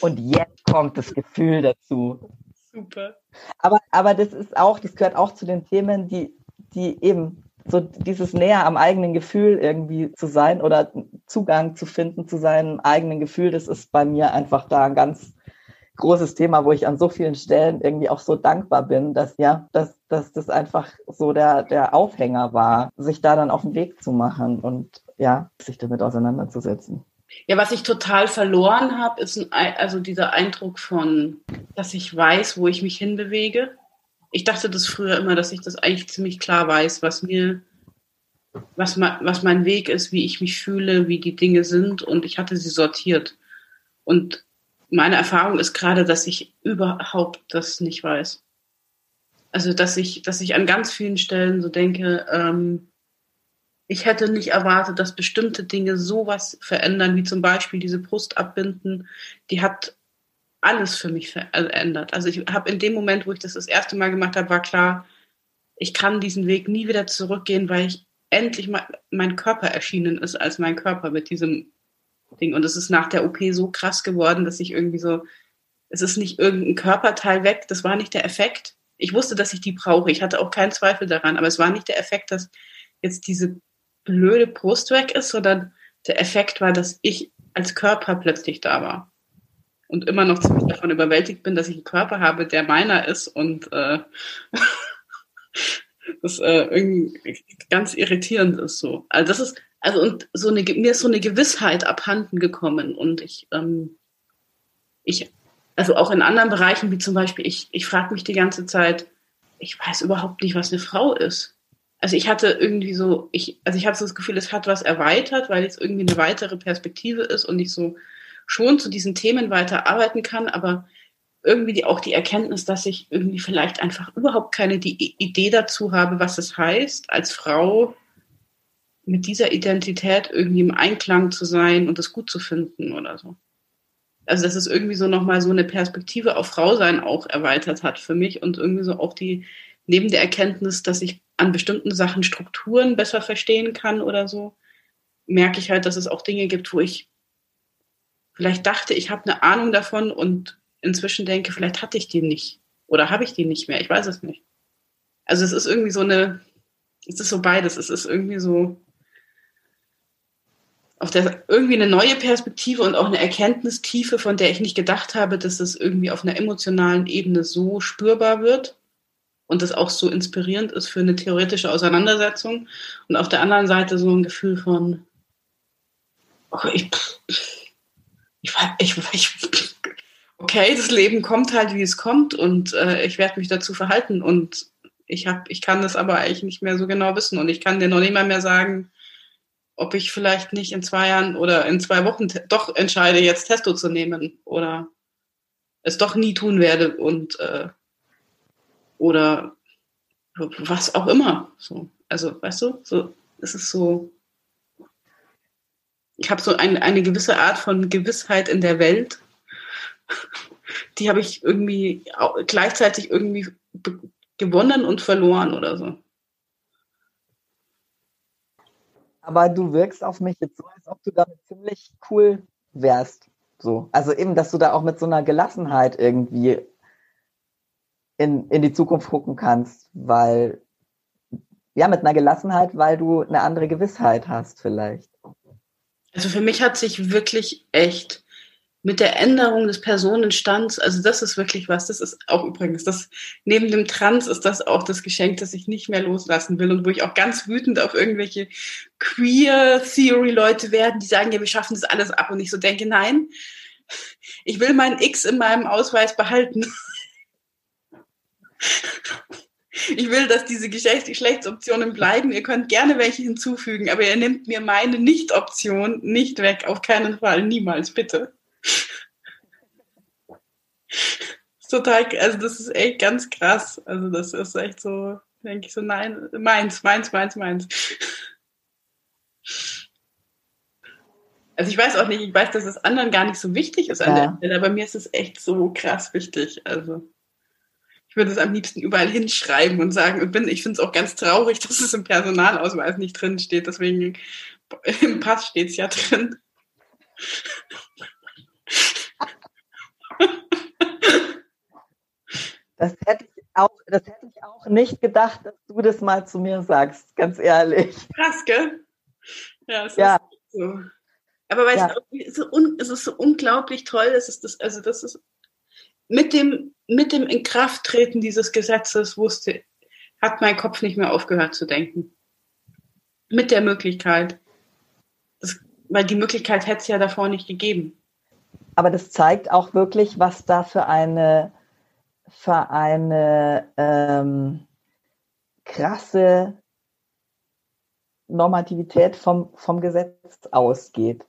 Und jetzt kommt das Gefühl dazu. Super. Aber, aber das ist auch, das gehört auch zu den Themen, die, die eben so dieses näher am eigenen Gefühl irgendwie zu sein oder Zugang zu finden zu seinem eigenen Gefühl, das ist bei mir einfach da ein ganz großes Thema, wo ich an so vielen Stellen irgendwie auch so dankbar bin, dass ja, dass, dass das einfach so der, der Aufhänger war, sich da dann auf den Weg zu machen und ja, sich damit auseinanderzusetzen. Ja, was ich total verloren habe, ist ein, also dieser Eindruck von, dass ich weiß, wo ich mich hinbewege. Ich dachte das früher immer, dass ich das eigentlich ziemlich klar weiß, was mir, was, was mein Weg ist, wie ich mich fühle, wie die Dinge sind und ich hatte sie sortiert. Und meine Erfahrung ist gerade, dass ich überhaupt das nicht weiß. Also, dass ich, dass ich an ganz vielen Stellen so denke, ähm, ich hätte nicht erwartet, dass bestimmte Dinge sowas verändern, wie zum Beispiel diese Brust abbinden. Die hat alles für mich verändert. Also ich habe in dem Moment, wo ich das das erste Mal gemacht habe, war klar, ich kann diesen Weg nie wieder zurückgehen, weil ich endlich mal mein Körper erschienen ist als mein Körper mit diesem Ding. Und es ist nach der OP so krass geworden, dass ich irgendwie so, es ist nicht irgendein Körperteil weg, das war nicht der Effekt. Ich wusste, dass ich die brauche. Ich hatte auch keinen Zweifel daran, aber es war nicht der Effekt, dass jetzt diese blöde Brust weg ist, sondern der Effekt war, dass ich als Körper plötzlich da war. Und immer noch ziemlich davon überwältigt bin, dass ich einen Körper habe, der meiner ist und äh, das äh, irgendwie ganz irritierend ist so. Also das ist, also und so eine, mir ist so eine Gewissheit abhanden gekommen und ich, ähm, ich, also auch in anderen Bereichen, wie zum Beispiel, ich, ich frage mich die ganze Zeit, ich weiß überhaupt nicht, was eine Frau ist. Also ich hatte irgendwie so, ich, also ich habe so das Gefühl, es hat was erweitert, weil jetzt irgendwie eine weitere Perspektive ist und ich so schon zu diesen Themen weiter arbeiten kann, aber irgendwie die, auch die Erkenntnis, dass ich irgendwie vielleicht einfach überhaupt keine die Idee dazu habe, was es heißt, als Frau mit dieser Identität irgendwie im Einklang zu sein und das gut zu finden oder so. Also dass es irgendwie so nochmal so eine Perspektive auf Frausein auch erweitert hat für mich und irgendwie so auch die, neben der Erkenntnis, dass ich an bestimmten Sachen Strukturen besser verstehen kann oder so, merke ich halt, dass es auch Dinge gibt, wo ich vielleicht dachte, ich habe eine Ahnung davon und inzwischen denke, vielleicht hatte ich die nicht oder habe ich die nicht mehr. Ich weiß es nicht. Also es ist irgendwie so eine, es ist so beides. Es ist irgendwie so auf der irgendwie eine neue Perspektive und auch eine Erkenntnistiefe, von der ich nicht gedacht habe, dass es irgendwie auf einer emotionalen Ebene so spürbar wird und das auch so inspirierend ist für eine theoretische Auseinandersetzung. Und auf der anderen Seite so ein Gefühl von, oh, ich, ich, ich, ich, okay, das Leben kommt halt, wie es kommt und äh, ich werde mich dazu verhalten und ich hab, ich kann das aber eigentlich nicht mehr so genau wissen und ich kann dir noch nicht mal mehr sagen, ob ich vielleicht nicht in zwei Jahren oder in zwei Wochen doch entscheide, jetzt Testo zu nehmen oder es doch nie tun werde und äh, oder was auch immer. So, also, weißt du, so es ist so ich habe so ein, eine gewisse Art von Gewissheit in der Welt. Die habe ich irgendwie gleichzeitig irgendwie gewonnen und verloren oder so. Aber du wirkst auf mich jetzt so, als ob du damit ziemlich cool wärst. So. Also eben, dass du da auch mit so einer Gelassenheit irgendwie in, in die Zukunft gucken kannst, weil, ja, mit einer Gelassenheit, weil du eine andere Gewissheit hast vielleicht. Also für mich hat sich wirklich echt mit der Änderung des Personenstands, also das ist wirklich was, das ist auch übrigens, das neben dem Trans ist das auch das Geschenk, das ich nicht mehr loslassen will und wo ich auch ganz wütend auf irgendwelche Queer Theory Leute werden, die sagen, ja, wir schaffen das alles ab und ich so denke, nein, ich will meinen X in meinem Ausweis behalten. Ich will, dass diese Geschlechtsoptionen bleiben. Ihr könnt gerne welche hinzufügen, aber ihr nehmt mir meine Nicht-Option nicht weg. Auf keinen Fall. Niemals, bitte. Total, also das ist echt ganz krass. Also das ist echt so, denke ich so, nein, meins, meins, meins, meins. Also ich weiß auch nicht, ich weiß, dass es anderen gar nicht so wichtig ist an ja. der Stelle, aber mir ist es echt so krass wichtig. Also ich würde es am liebsten überall hinschreiben und sagen, und bin, ich finde es auch ganz traurig, dass es im Personalausweis nicht drin steht. Deswegen im Pass steht es ja drin. Das hätte ich auch, das hätte ich auch nicht gedacht, dass du das mal zu mir sagst, ganz ehrlich. Krass, gell? Ja, es ja. ist so. Aber weißt ja. du, es ist, so es ist so unglaublich toll, es ist das, also das ist mit dem, mit dem Inkrafttreten dieses Gesetzes wusste, hat mein Kopf nicht mehr aufgehört zu denken. Mit der Möglichkeit. Das, weil die Möglichkeit hätte es ja davor nicht gegeben. Aber das zeigt auch wirklich, was da für eine, für eine ähm, krasse Normativität vom, vom Gesetz ausgeht.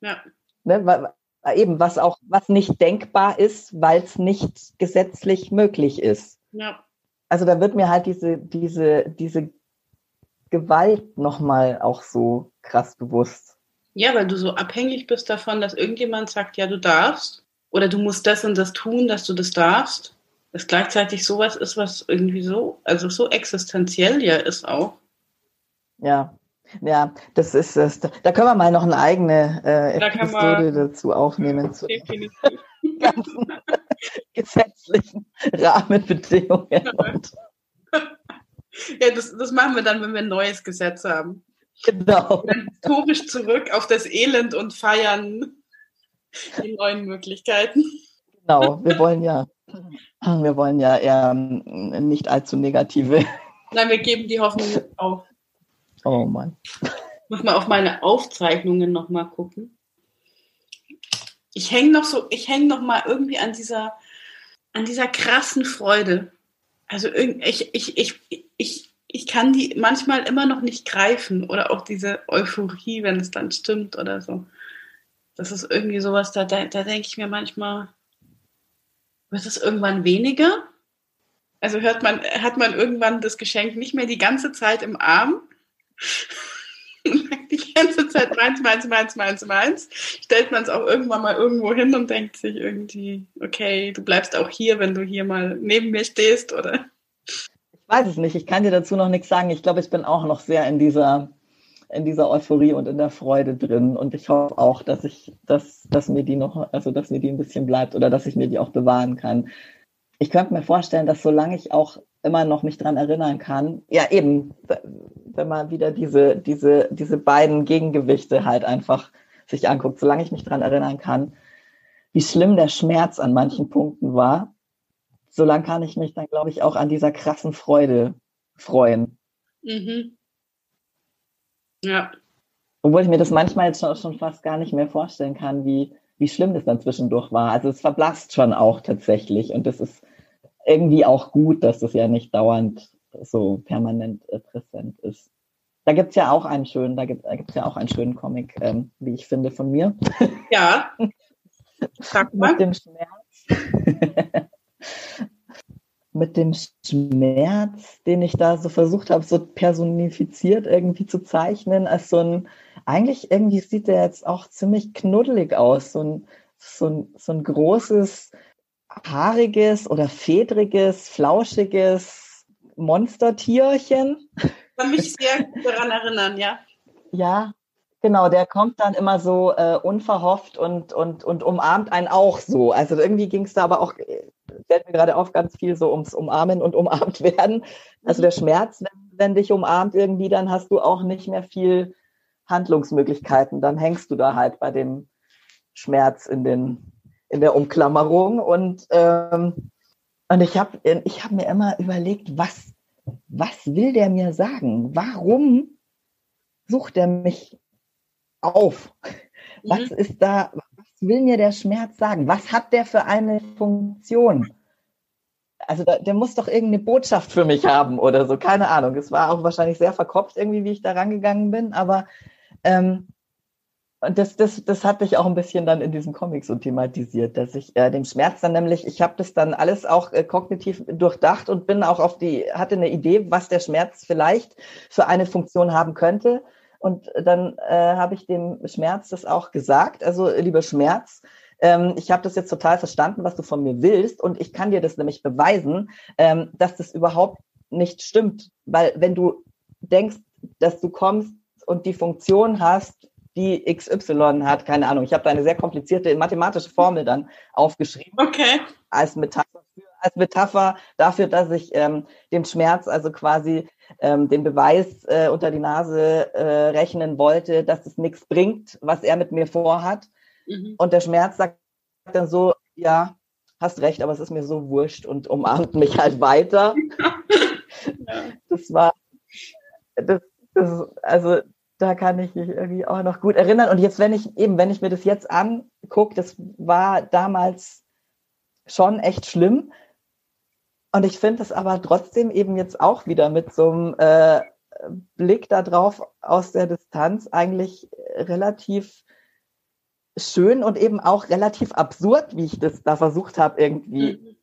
Ja. Ne, eben, was auch, was nicht denkbar ist, weil es nicht gesetzlich möglich ist. Ja. Also da wird mir halt diese, diese, diese Gewalt nochmal auch so krass bewusst. Ja, weil du so abhängig bist davon, dass irgendjemand sagt, ja, du darfst oder du musst das und das tun, dass du das darfst. Das gleichzeitig sowas ist, was irgendwie so, also so existenziell ja ist auch. Ja, ja, das ist es. Da können wir mal noch eine eigene äh, da Episode dazu aufnehmen. Zu ganzen gesetzlichen Rahmenbedingungen. Ja, das, das machen wir dann, wenn wir ein neues Gesetz haben. Genau. Dann historisch zurück auf das Elend und feiern die neuen Möglichkeiten. Genau, wir wollen ja, wir wollen ja eher nicht allzu negative. Nein, wir geben die Hoffnung auf. Oh Mann. Ich muss mal auf meine Aufzeichnungen nochmal gucken. Ich hänge noch so, ich hänge noch mal irgendwie an dieser, an dieser krassen Freude. Also ich, ich, ich, ich, ich kann die manchmal immer noch nicht greifen oder auch diese Euphorie, wenn es dann stimmt oder so. Das ist irgendwie sowas, da, da, da denke ich mir manchmal, wird es irgendwann weniger? Also hört man, hat man irgendwann das Geschenk nicht mehr die ganze Zeit im Arm? die ganze Zeit meins, meins, meins, meins, meins, stellt man es auch irgendwann mal irgendwo hin und denkt sich irgendwie, okay, du bleibst auch hier, wenn du hier mal neben mir stehst, oder? Ich ich weiß es nicht. Ich kann dir dazu noch nichts sagen. Ich glaube, ich bin auch noch sehr in dieser, in dieser Euphorie und in der Freude drin. Und ich hoffe auch, dass ich, dass, dass mir die noch, also dass mir die ein bisschen bleibt oder dass ich mir die auch bewahren kann. Ich könnte mir vorstellen, dass solange ich auch immer noch mich dran erinnern kann, ja eben, wenn man wieder diese, diese, diese beiden Gegengewichte halt einfach sich anguckt, solange ich mich dran erinnern kann, wie schlimm der Schmerz an manchen Punkten war, solange kann ich mich dann, glaube ich, auch an dieser krassen Freude freuen. Mhm. Ja. Obwohl ich mir das manchmal jetzt schon, schon fast gar nicht mehr vorstellen kann, wie, wie schlimm das dann zwischendurch war. Also es verblasst schon auch tatsächlich. Und das ist irgendwie auch gut, dass das ja nicht dauernd so permanent äh, präsent ist. Da gibt es ja auch einen schönen, da gibt es ja auch einen schönen Comic, ähm, wie ich finde, von mir. Ja. Sag mal. Mit dem Schmerz. mit dem Schmerz, den ich da so versucht habe, so personifiziert irgendwie zu zeichnen, als so ein, eigentlich irgendwie sieht der jetzt auch ziemlich knuddelig aus, so ein, so ein, so ein großes, haariges oder fedriges, flauschiges Monstertierchen. Ich kann mich sehr daran erinnern, ja. Ja, Genau, der kommt dann immer so äh, unverhofft und, und, und umarmt einen auch so. Also irgendwie ging es da aber auch, fällt mir gerade auf, ganz viel so ums Umarmen und umarmt werden. Also der Schmerz, wenn, wenn dich umarmt irgendwie, dann hast du auch nicht mehr viel Handlungsmöglichkeiten. Dann hängst du da halt bei dem Schmerz in, den, in der Umklammerung. Und, ähm, und ich habe ich hab mir immer überlegt, was, was will der mir sagen? Warum sucht er mich auf? Was mhm. ist da, will mir der Schmerz sagen? Was hat der für eine Funktion? Also da, der muss doch irgendeine Botschaft für mich haben oder so, keine Ahnung. Es war auch wahrscheinlich sehr verkopft irgendwie, wie ich da rangegangen bin, aber ähm, das, das, das hatte ich auch ein bisschen dann in diesem Comic so thematisiert, dass ich äh, dem Schmerz dann nämlich, ich habe das dann alles auch äh, kognitiv durchdacht und bin auch auf die, hatte eine Idee, was der Schmerz vielleicht für eine Funktion haben könnte und dann äh, habe ich dem Schmerz das auch gesagt. Also, lieber Schmerz, ähm, ich habe das jetzt total verstanden, was du von mir willst. Und ich kann dir das nämlich beweisen, ähm, dass das überhaupt nicht stimmt. Weil wenn du denkst, dass du kommst und die Funktion hast, die XY hat, keine Ahnung. Ich habe da eine sehr komplizierte mathematische Formel dann aufgeschrieben. Okay. Als Metapher, als Metapher dafür, dass ich ähm, dem Schmerz also quasi ähm, den Beweis äh, unter die Nase äh, rechnen wollte, dass es nichts bringt, was er mit mir vorhat. Mhm. Und der Schmerz sagt dann so, ja, hast recht, aber es ist mir so wurscht und umarmt mich halt weiter. ja. Das war, das, das, also da kann ich mich irgendwie auch noch gut erinnern. Und jetzt, wenn ich eben, wenn ich mir das jetzt angucke, das war damals schon echt schlimm. Und ich finde es aber trotzdem eben jetzt auch wieder mit so einem äh, Blick darauf aus der Distanz eigentlich relativ schön und eben auch relativ absurd, wie ich das da versucht habe, irgendwie mhm.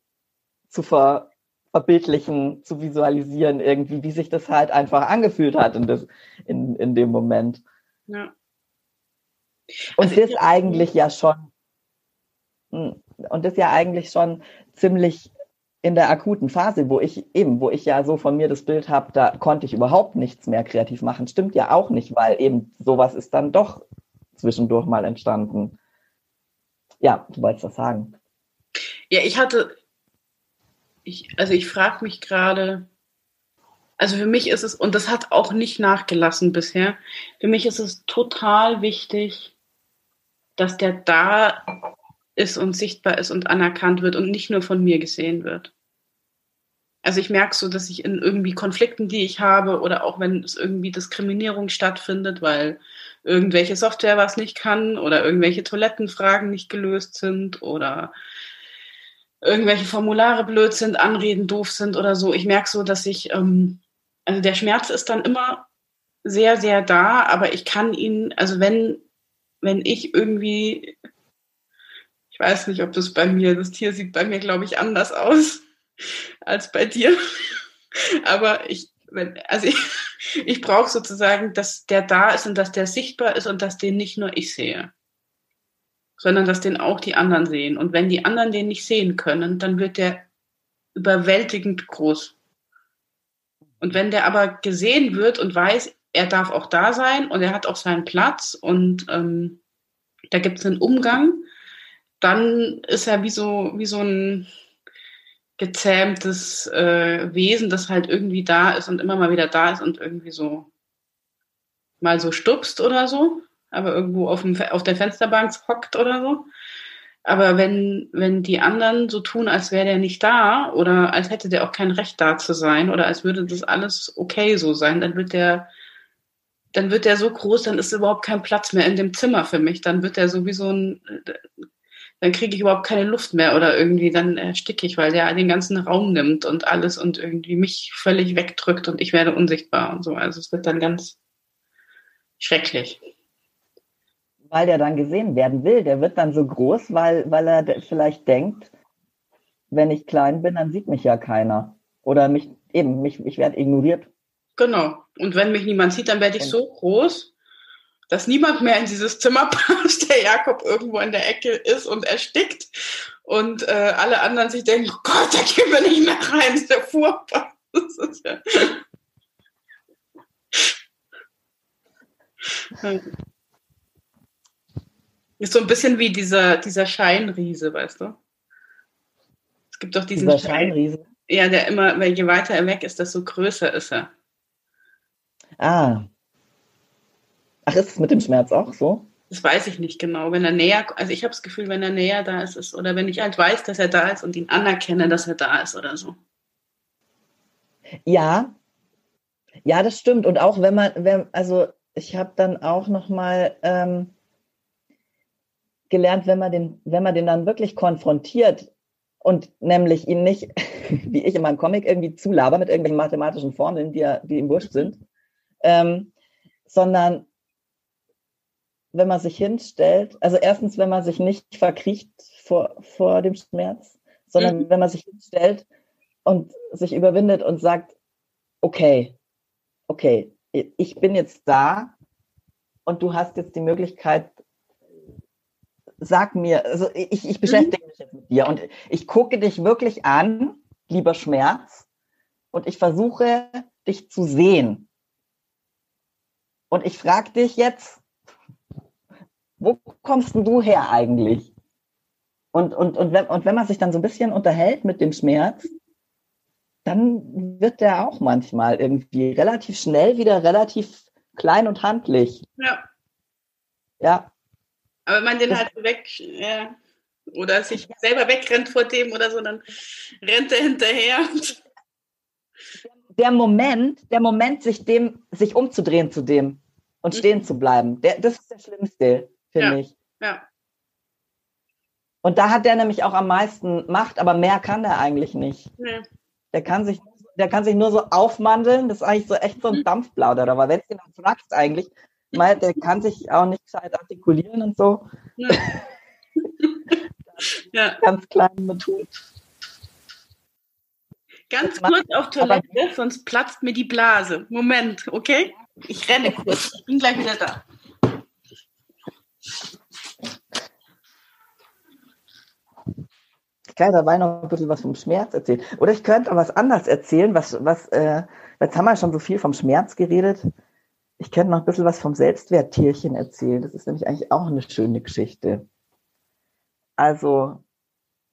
zu ver verbildlichen, zu visualisieren, irgendwie, wie sich das halt einfach angefühlt hat in, das, in, in dem Moment. Ja. Und also das eigentlich ja schon, hm, und das ja eigentlich schon ziemlich in der akuten Phase, wo ich eben, wo ich ja so von mir das Bild habe, da konnte ich überhaupt nichts mehr kreativ machen. Stimmt ja auch nicht, weil eben sowas ist dann doch zwischendurch mal entstanden. Ja, du wolltest das sagen. Ja, ich hatte, ich, also ich frage mich gerade, also für mich ist es, und das hat auch nicht nachgelassen bisher, für mich ist es total wichtig, dass der da ist und sichtbar ist und anerkannt wird und nicht nur von mir gesehen wird. Also ich merke so, dass ich in irgendwie Konflikten, die ich habe, oder auch wenn es irgendwie Diskriminierung stattfindet, weil irgendwelche Software was nicht kann oder irgendwelche Toilettenfragen nicht gelöst sind oder irgendwelche Formulare blöd sind, Anreden doof sind oder so. Ich merke so, dass ich, ähm, also der Schmerz ist dann immer sehr, sehr da, aber ich kann ihn, also wenn, wenn ich irgendwie ich weiß nicht, ob das bei mir, das Tier sieht bei mir, glaube ich, anders aus als bei dir. Aber ich, also ich, ich brauche sozusagen, dass der da ist und dass der sichtbar ist und dass den nicht nur ich sehe, sondern dass den auch die anderen sehen. Und wenn die anderen den nicht sehen können, dann wird der überwältigend groß. Und wenn der aber gesehen wird und weiß, er darf auch da sein und er hat auch seinen Platz und ähm, da gibt es einen Umgang, dann ist er wie so, wie so ein gezähmtes äh, Wesen, das halt irgendwie da ist und immer mal wieder da ist und irgendwie so mal so stupst oder so, aber irgendwo auf, dem, auf der Fensterbank hockt oder so. Aber wenn, wenn die anderen so tun, als wäre der nicht da oder als hätte der auch kein Recht da zu sein oder als würde das alles okay so sein, dann wird der, dann wird der so groß, dann ist überhaupt kein Platz mehr in dem Zimmer für mich. Dann wird der so wie so ein, dann kriege ich überhaupt keine Luft mehr oder irgendwie dann ersticke ich, weil der den ganzen Raum nimmt und alles und irgendwie mich völlig wegdrückt und ich werde unsichtbar und so. Also es wird dann ganz schrecklich weil der dann gesehen werden will. Der wird dann so groß, weil, weil er vielleicht denkt, wenn ich klein bin, dann sieht mich ja keiner. Oder mich eben, mich, ich werde ignoriert. Genau. Und wenn mich niemand sieht, dann werde ich so groß, dass niemand mehr in dieses Zimmer passt, der Jakob irgendwo in der Ecke ist und erstickt. Und äh, alle anderen sich denken, oh Gott, da gehen wir nicht mehr rein, ist ja furchtbar. Ist ja ist so ein bisschen wie dieser, dieser Scheinriese, weißt du? Es gibt doch diesen dieser Scheinriese. Ja, der immer, je weiter er weg ist, desto größer ist er. Ah. Ach, ist es mit dem Schmerz auch so? Das weiß ich nicht genau. Wenn er näher, also ich habe das Gefühl, wenn er näher da ist, ist, oder wenn ich halt weiß, dass er da ist und ihn anerkenne, dass er da ist oder so. Ja, ja, das stimmt. Und auch wenn man, wenn, also ich habe dann auch noch mal ähm, gelernt, wenn man den, wenn man den dann wirklich konfrontiert und nämlich ihn nicht, wie ich in meinem Comic, irgendwie zulaber mit irgendwelchen mathematischen Formeln, die, die ihm wurscht sind, ähm, sondern wenn man sich hinstellt, also erstens, wenn man sich nicht verkriecht vor, vor dem Schmerz, sondern mhm. wenn man sich hinstellt und sich überwindet und sagt, okay, okay, ich bin jetzt da und du hast jetzt die Möglichkeit, sag mir, also ich, ich beschäftige mhm. mich jetzt mit dir und ich gucke dich wirklich an, lieber Schmerz, und ich versuche dich zu sehen. Und ich frage dich jetzt, wo kommst du her eigentlich? Und, und, und, wenn, und wenn man sich dann so ein bisschen unterhält mit dem Schmerz, dann wird der auch manchmal irgendwie relativ schnell wieder relativ klein und handlich. Ja. Ja. Aber wenn man den halt weg, ja, oder sich selber wegrennt vor dem oder so, dann rennt er hinterher. Der Moment, der Moment, sich dem, sich umzudrehen zu dem und mhm. stehen zu bleiben, der, das ist der Schlimmste, finde ja. ich. Ja. Und da hat der nämlich auch am meisten Macht, aber mehr kann er eigentlich nicht. Nee. Der kann sich, der kann sich nur so aufmandeln, das ist eigentlich so echt so ein mhm. Dampfplauder. Aber wenn du ihn dann fragst eigentlich, weil der kann sich auch nicht gescheit artikulieren und so. Ja. ja. Ganz kleine Methode. Ganz kurz auf Toilette, sonst platzt mir die Blase. Moment, okay? Ich renne kurz. Ich bin gleich wieder da. Ich kann dabei noch ein bisschen was vom Schmerz erzählen. Oder ich könnte auch was anderes erzählen, was, was, äh, jetzt haben wir schon so viel vom Schmerz geredet. Ich könnte noch ein bisschen was vom Selbstwerttierchen erzählen. Das ist nämlich eigentlich auch eine schöne Geschichte. Also,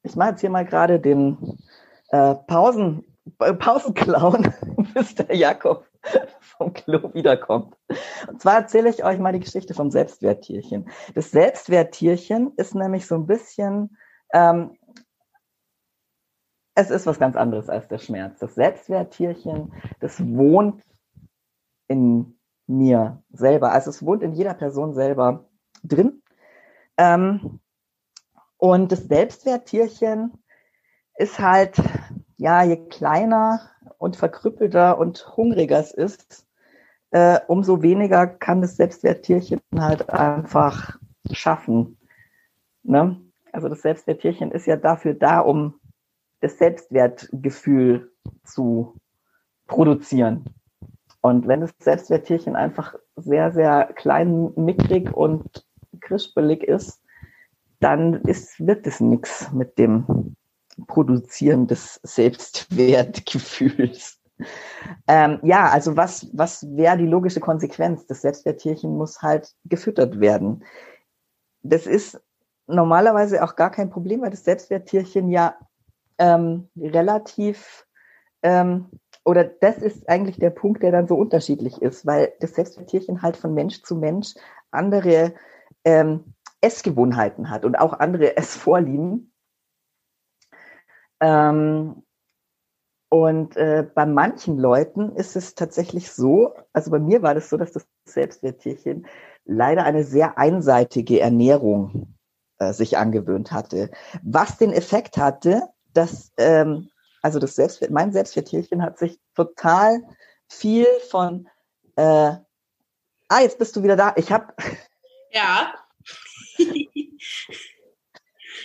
ich mache jetzt hier mal gerade den äh, Pausen, äh, Pausenclown, der Jakob vom Klo wiederkommt. Und zwar erzähle ich euch mal die Geschichte vom Selbstwerttierchen. Das Selbstwerttierchen ist nämlich so ein bisschen, ähm, es ist was ganz anderes als der Schmerz. Das Selbstwerttierchen, das wohnt in mir selber. Also es wohnt in jeder Person selber drin. Ähm, und das Selbstwerttierchen ist halt, ja, je kleiner und verkrüppelter und hungriger es ist, äh, umso weniger kann das Selbstwerttierchen halt einfach schaffen. Ne? Also das Selbstwerttierchen ist ja dafür da, um das Selbstwertgefühl zu produzieren. Und wenn das Selbstwerttierchen einfach sehr, sehr klein, mickrig und krispelig ist, dann ist, wird es nichts mit dem Produzieren des Selbstwertgefühls. Ähm, ja, also was, was wäre die logische Konsequenz? Das Selbstwerttierchen muss halt gefüttert werden. Das ist normalerweise auch gar kein Problem, weil das Selbstwerttierchen ja ähm, relativ ähm, oder das ist eigentlich der Punkt, der dann so unterschiedlich ist, weil das Selbstwerttierchen halt von Mensch zu Mensch andere ähm, Essgewohnheiten hat und auch andere Essvorlieben. Ähm, und äh, bei manchen Leuten ist es tatsächlich so, also bei mir war das so, dass das Selbstwerttierchen leider eine sehr einseitige Ernährung äh, sich angewöhnt hatte. Was den Effekt hatte, dass, ähm, also das Selbstwert, mein Selbstwerttierchen hat sich total viel von, äh, ah, jetzt bist du wieder da. Ich habe. Ja.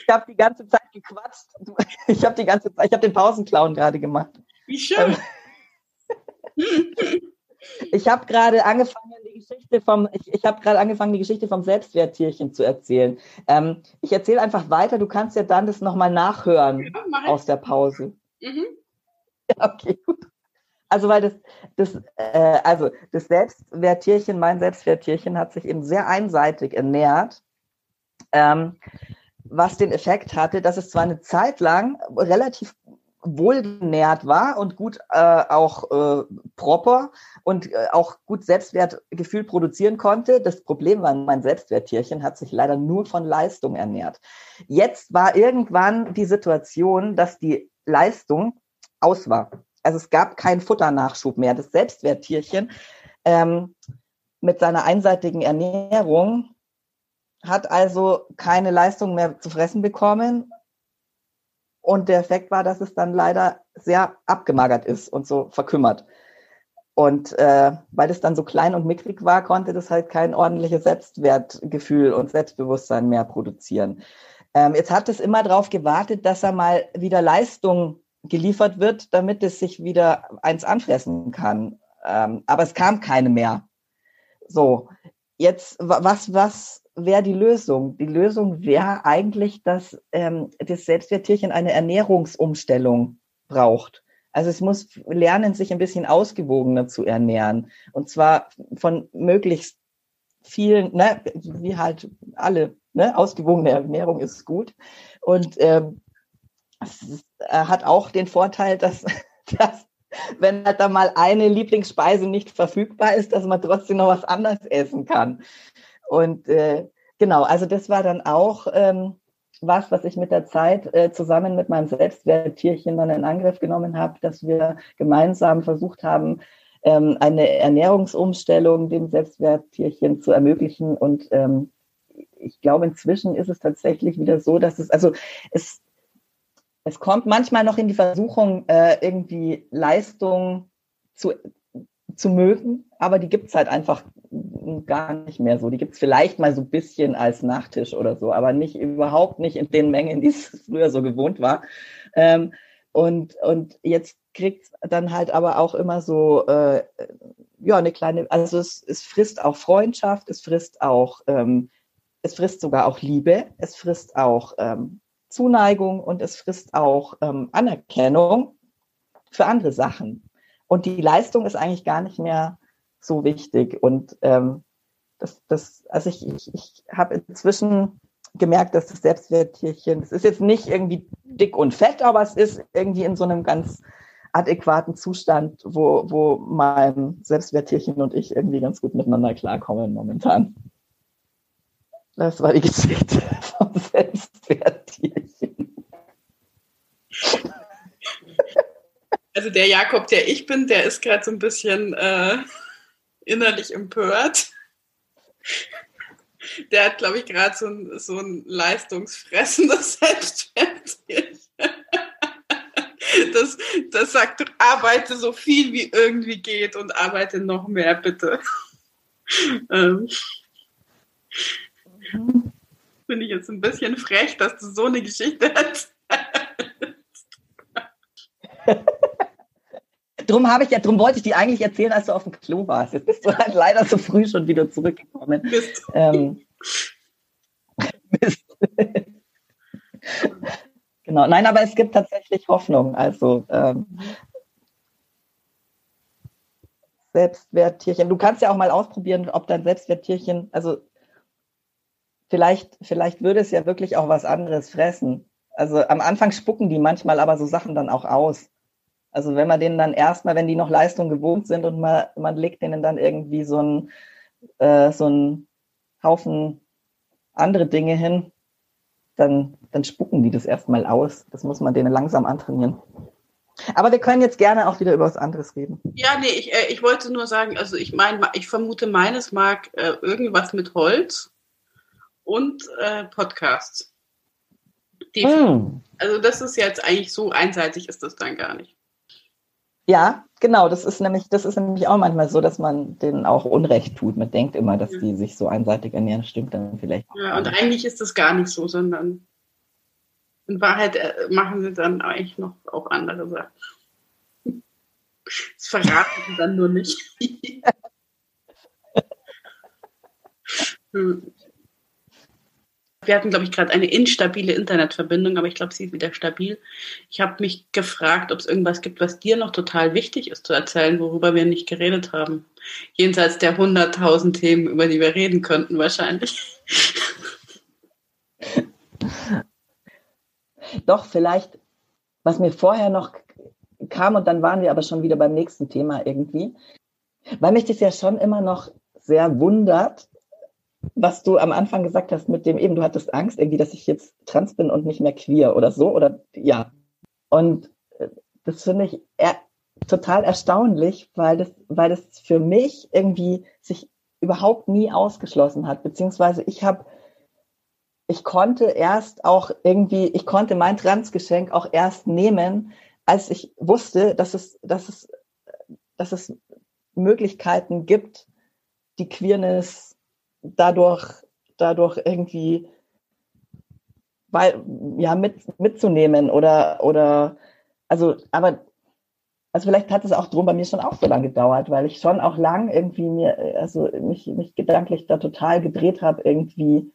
Ich habe die ganze Zeit gequatscht. Ich habe die ganze Zeit, ich habe den Pausenclown gerade gemacht. Wie schön. Ähm, ich habe gerade angefangen, die Geschichte vom, ich, ich habe gerade angefangen, die Geschichte vom Selbstwerttierchen zu erzählen. Ähm, ich erzähle einfach weiter. Du kannst ja dann das nochmal nachhören ja, aus der Pause. Mhm. Ja, okay, gut. Also weil das, das, äh, also das Selbstwerttierchen, mein Selbstwerttierchen, hat sich eben sehr einseitig ernährt. Ähm, was den Effekt hatte, dass es zwar eine Zeit lang relativ wohlgenährt war und gut äh, auch äh, proper und äh, auch gut Selbstwertgefühl produzieren konnte. Das Problem war, mein Selbstwerttierchen hat sich leider nur von Leistung ernährt. Jetzt war irgendwann die Situation, dass die Leistung aus war. Also es gab keinen Futternachschub mehr. Das Selbstwerttierchen ähm, mit seiner einseitigen Ernährung hat also keine Leistung mehr zu fressen bekommen. Und der Effekt war, dass es dann leider sehr abgemagert ist und so verkümmert. Und äh, weil es dann so klein und mickrig war, konnte das halt kein ordentliches Selbstwertgefühl und Selbstbewusstsein mehr produzieren. Ähm, jetzt hat es immer darauf gewartet, dass er mal wieder Leistung geliefert wird, damit es sich wieder eins anfressen kann. Ähm, aber es kam keine mehr. So, jetzt was, was wäre die Lösung? Die Lösung wäre eigentlich, dass ähm, das Selbstwerttierchen eine Ernährungsumstellung braucht. Also es muss lernen, sich ein bisschen ausgewogener zu ernähren. Und zwar von möglichst vielen, ne, wie halt alle, ne, ausgewogene Ernährung ist gut. Und ähm, es hat auch den Vorteil, dass, dass wenn halt da mal eine Lieblingsspeise nicht verfügbar ist, dass man trotzdem noch was anderes essen kann. Und äh, genau, also das war dann auch ähm, was, was ich mit der Zeit äh, zusammen mit meinem Selbstwerttierchen dann in Angriff genommen habe, dass wir gemeinsam versucht haben, ähm, eine Ernährungsumstellung dem Selbstwerttierchen zu ermöglichen. Und ähm, ich glaube, inzwischen ist es tatsächlich wieder so, dass es, also es, es kommt manchmal noch in die Versuchung, äh, irgendwie Leistung zu, zu mögen, aber die gibt's halt einfach gar nicht mehr so. Die gibt's vielleicht mal so ein bisschen als Nachtisch oder so, aber nicht überhaupt nicht in den Mengen, die es früher so gewohnt war. Ähm, und, und jetzt kriegt's dann halt aber auch immer so äh, ja eine kleine, also es, es frisst auch Freundschaft, es frisst auch, ähm, es frisst sogar auch Liebe, es frisst auch ähm, Zuneigung und es frisst auch ähm, Anerkennung für andere Sachen. Und die Leistung ist eigentlich gar nicht mehr so wichtig. Und ähm, das, das, also ich, ich, ich habe inzwischen gemerkt, dass das Selbstwerttierchen, es ist jetzt nicht irgendwie dick und fett, aber es ist irgendwie in so einem ganz adäquaten Zustand, wo, wo mein Selbstwerttierchen und ich irgendwie ganz gut miteinander klarkommen momentan. Das war die Geschichte vom Selbstwerttierchen. Also der Jakob, der ich bin, der ist gerade so ein bisschen äh, innerlich empört. Der hat, glaube ich, gerade so ein, so ein leistungsfressendes Selbstwertgefühl. Das, das sagt, arbeite so viel wie irgendwie geht und arbeite noch mehr, bitte. Ähm, Finde ich jetzt ein bisschen frech, dass du so eine Geschichte hast. drum habe ich ja, drum wollte ich die eigentlich erzählen, als du auf dem Klo warst. Jetzt bist du halt leider so früh schon wieder zurückgekommen. Mist. Ähm, Mist. genau, nein, aber es gibt tatsächlich Hoffnung. Also ähm, Selbstwerttierchen. Du kannst ja auch mal ausprobieren, ob dein Selbstwerttierchen, also vielleicht, vielleicht würde es ja wirklich auch was anderes fressen. Also am Anfang spucken die manchmal aber so Sachen dann auch aus. Also wenn man denen dann erstmal, wenn die noch Leistung gewohnt sind und man, man legt denen dann irgendwie so ein, äh, so Haufen andere Dinge hin, dann, dann spucken die das erstmal aus. Das muss man denen langsam antrainieren. Aber wir können jetzt gerne auch wieder über was anderes reden. Ja, nee, ich, äh, ich wollte nur sagen, also ich meine, ich vermute, meines mag äh, irgendwas mit Holz und äh, Podcasts. Mm. Also das ist jetzt eigentlich so einseitig ist das dann gar nicht. Ja, genau. Das ist nämlich, das ist nämlich auch manchmal so, dass man denen auch Unrecht tut. Man denkt immer, dass ja. die sich so einseitig ernähren. Stimmt dann vielleicht. Ja, und eigentlich ist das gar nicht so, sondern in Wahrheit äh, machen sie dann eigentlich noch auch andere Sachen. Das verraten sie dann nur nicht. hm. Wir hatten, glaube ich, gerade eine instabile Internetverbindung, aber ich glaube, sie ist wieder stabil. Ich habe mich gefragt, ob es irgendwas gibt, was dir noch total wichtig ist zu erzählen, worüber wir nicht geredet haben. Jenseits der 100.000 Themen, über die wir reden könnten, wahrscheinlich. Doch, vielleicht, was mir vorher noch kam, und dann waren wir aber schon wieder beim nächsten Thema irgendwie, weil mich das ja schon immer noch sehr wundert, was du am Anfang gesagt hast mit dem eben, du hattest Angst irgendwie, dass ich jetzt trans bin und nicht mehr queer oder so oder ja. Und äh, das finde ich er, total erstaunlich, weil das, weil das für mich irgendwie sich überhaupt nie ausgeschlossen hat, beziehungsweise ich habe, ich konnte erst auch irgendwie, ich konnte mein Transgeschenk auch erst nehmen, als ich wusste, dass es, dass es, dass es Möglichkeiten gibt, die Queerness dadurch, dadurch irgendwie weil, ja, mit, mitzunehmen oder, oder, also, aber, also vielleicht hat es auch drum bei mir schon auch so lange gedauert, weil ich schon auch lang irgendwie mir, also mich, mich gedanklich da total gedreht habe, irgendwie,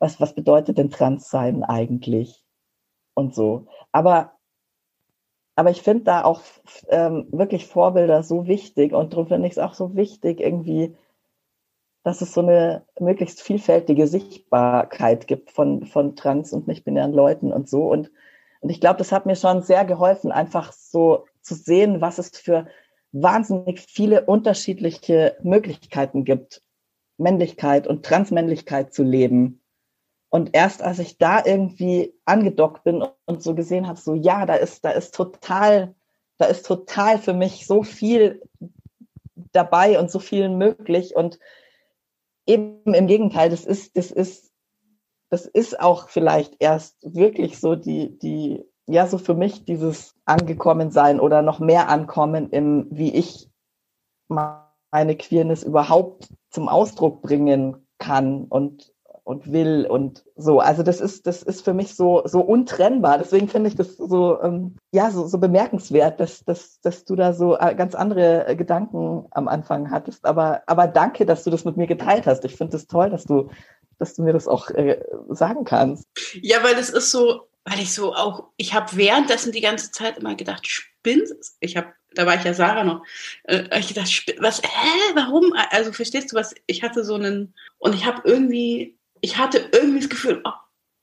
was, was bedeutet denn Transsein eigentlich? Und so. Aber, aber ich finde da auch ähm, wirklich Vorbilder so wichtig und darum finde ich es auch so wichtig, irgendwie dass es so eine möglichst vielfältige Sichtbarkeit gibt von, von trans- und nicht-binären Leuten und so. Und, und ich glaube, das hat mir schon sehr geholfen, einfach so zu sehen, was es für wahnsinnig viele unterschiedliche Möglichkeiten gibt, Männlichkeit und Transmännlichkeit zu leben. Und erst als ich da irgendwie angedockt bin und so gesehen habe, so ja, da ist, da ist total, da ist total für mich so viel dabei und so viel möglich und eben im Gegenteil, das ist, das ist, das ist auch vielleicht erst wirklich so die, die, ja, so für mich dieses angekommen sein oder noch mehr ankommen im, wie ich meine Queerness überhaupt zum Ausdruck bringen kann und und will und so. Also das ist, das ist für mich so, so untrennbar. Deswegen finde ich das so, ähm, ja, so, so bemerkenswert, dass, dass, dass du da so äh, ganz andere Gedanken am Anfang hattest. Aber, aber danke, dass du das mit mir geteilt hast. Ich finde es das toll, dass du, dass du mir das auch äh, sagen kannst. Ja, weil es ist so, weil ich so auch, ich habe währenddessen die ganze Zeit immer gedacht, spinnst Ich habe, da war ich ja Sarah noch, äh, ich gedacht, was, hä, warum? Also verstehst du was? Ich hatte so einen, und ich habe irgendwie ich hatte irgendwie das Gefühl, oh,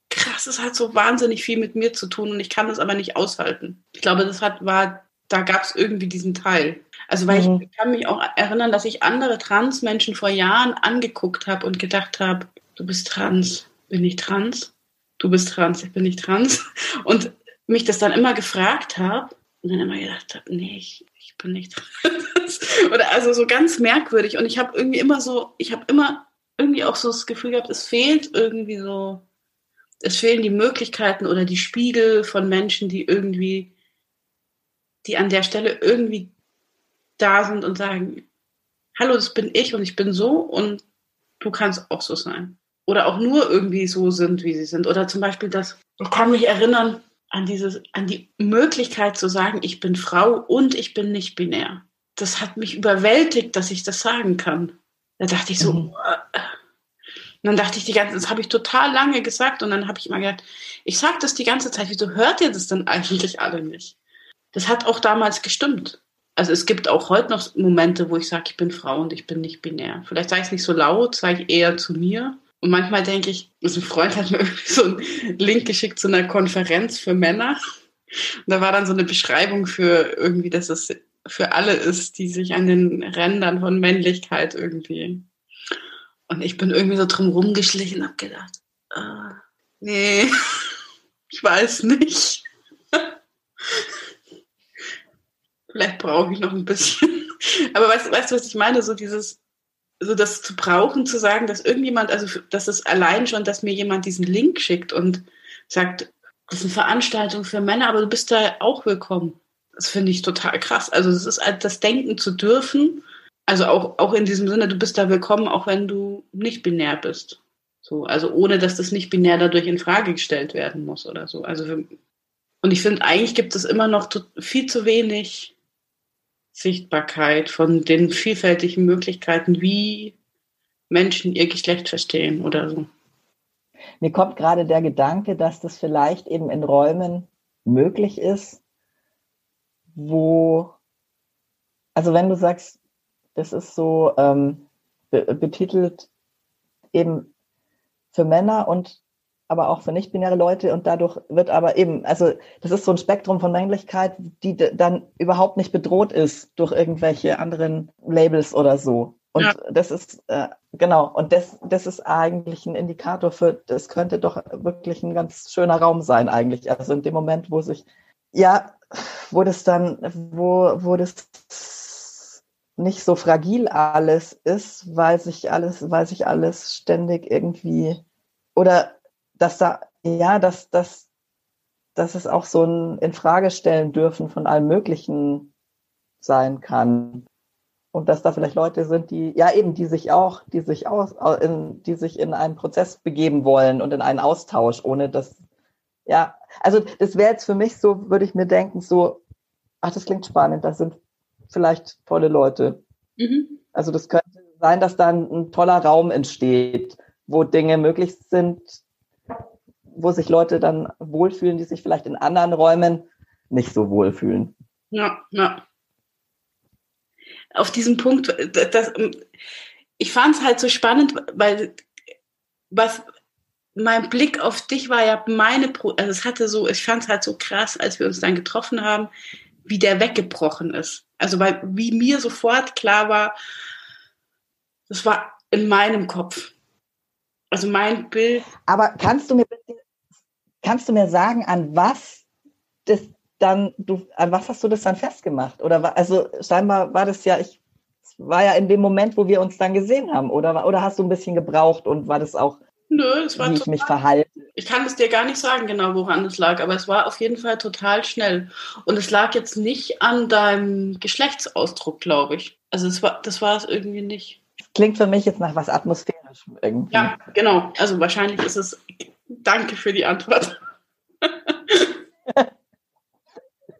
krass, es hat so wahnsinnig viel mit mir zu tun und ich kann das aber nicht aushalten. Ich glaube, das hat, war, da gab es irgendwie diesen Teil. Also weil mhm. ich kann mich auch erinnern, dass ich andere Transmenschen vor Jahren angeguckt habe und gedacht habe, du bist trans, bin ich trans? Du bist trans, ich bin nicht trans. Und mich das dann immer gefragt habe und dann immer gedacht habe, nee, ich, ich bin nicht trans. Oder also so ganz merkwürdig. Und ich habe irgendwie immer so, ich habe immer irgendwie auch so das Gefühl gehabt, es fehlt irgendwie so, es fehlen die Möglichkeiten oder die Spiegel von Menschen, die irgendwie, die an der Stelle irgendwie da sind und sagen, hallo, das bin ich und ich bin so und du kannst auch so sein. Oder auch nur irgendwie so sind, wie sie sind. Oder zum Beispiel das, ich kann mich erinnern an dieses, an die Möglichkeit zu sagen, ich bin Frau und ich bin nicht binär. Das hat mich überwältigt, dass ich das sagen kann. Da dachte ich so, mhm. Äh. und dann dachte ich die ganze Zeit, das habe ich total lange gesagt und dann habe ich immer gedacht, ich sage das die ganze Zeit, wieso hört ihr das denn eigentlich alle nicht? Das hat auch damals gestimmt. also es gibt auch heute noch Momente, wo ich sage, ich bin Frau und ich bin nicht binär. Vielleicht sage ich es nicht so laut, sage ich eher zu mir. Und manchmal denke ich, also ein Freund hat mir so einen Link geschickt zu einer Konferenz für Männer. Und da war dann so eine Beschreibung für irgendwie, dass es für alle ist, die sich an den Rändern von Männlichkeit irgendwie. Und ich bin irgendwie so drum rumgeschlichen und habe gedacht, äh, nee, ich weiß nicht. Vielleicht brauche ich noch ein bisschen. Aber weißt, weißt du, was ich meine? So dieses, so das zu brauchen, zu sagen, dass irgendjemand, also das ist allein schon, dass mir jemand diesen Link schickt und sagt, das ist eine Veranstaltung für Männer, aber du bist da auch willkommen. Das finde ich total krass. Also es ist halt das Denken zu dürfen. Also auch, auch in diesem Sinne, du bist da willkommen, auch wenn du nicht binär bist. So, also ohne, dass das nicht binär dadurch in Frage gestellt werden muss oder so. Also für, und ich finde, eigentlich gibt es immer noch viel zu wenig Sichtbarkeit von den vielfältigen Möglichkeiten, wie Menschen ihr Geschlecht verstehen oder so. Mir kommt gerade der Gedanke, dass das vielleicht eben in Räumen möglich ist, wo, also wenn du sagst, das ist so ähm, betitelt eben für Männer und aber auch für nicht-binäre Leute und dadurch wird aber eben, also das ist so ein Spektrum von Männlichkeit, die dann überhaupt nicht bedroht ist durch irgendwelche anderen Labels oder so. Und ja. das ist, äh, genau, und das, das ist eigentlich ein Indikator für, das könnte doch wirklich ein ganz schöner Raum sein eigentlich. Also in dem Moment, wo sich, ja, wo das dann, wo, wo das nicht so fragil alles ist, weil sich alles, weil sich alles ständig irgendwie, oder dass da, ja, dass, dass, dass es auch so ein Infragestellen dürfen von allem Möglichen sein kann. Und dass da vielleicht Leute sind, die ja eben, die sich auch, die sich aus, in, die sich in einen Prozess begeben wollen und in einen Austausch, ohne dass, ja, also das wäre jetzt für mich so, würde ich mir denken, so, ach, das klingt spannend, das sind vielleicht tolle Leute. Mhm. Also das könnte sein, dass dann ein toller Raum entsteht, wo Dinge möglich sind, wo sich Leute dann wohlfühlen, die sich vielleicht in anderen Räumen nicht so wohlfühlen. Ja, ja auf diesem Punkt, das, ich fand es halt so spannend, weil was mein Blick auf dich war ja meine, Pro also es hatte so, ich fand es halt so krass, als wir uns dann getroffen haben, wie der weggebrochen ist. Also weil wie mir sofort klar war, das war in meinem Kopf. Also mein Bild. Aber kannst du mir kannst du mir sagen, an was das dann, du, an was hast du das dann festgemacht? Oder war, also scheinbar war das ja, ich war ja in dem Moment, wo wir uns dann gesehen haben, oder, oder hast du ein bisschen gebraucht und war das auch, Nö, es war wie ich mich verhalte? Ich kann es dir gar nicht sagen, genau, woran es lag, aber es war auf jeden Fall total schnell. Und es lag jetzt nicht an deinem Geschlechtsausdruck, glaube ich. Also es war, das war es irgendwie nicht. Klingt für mich jetzt nach was Atmosphärischem irgendwie. Ja, genau. Also wahrscheinlich ist es. Danke für die Antwort.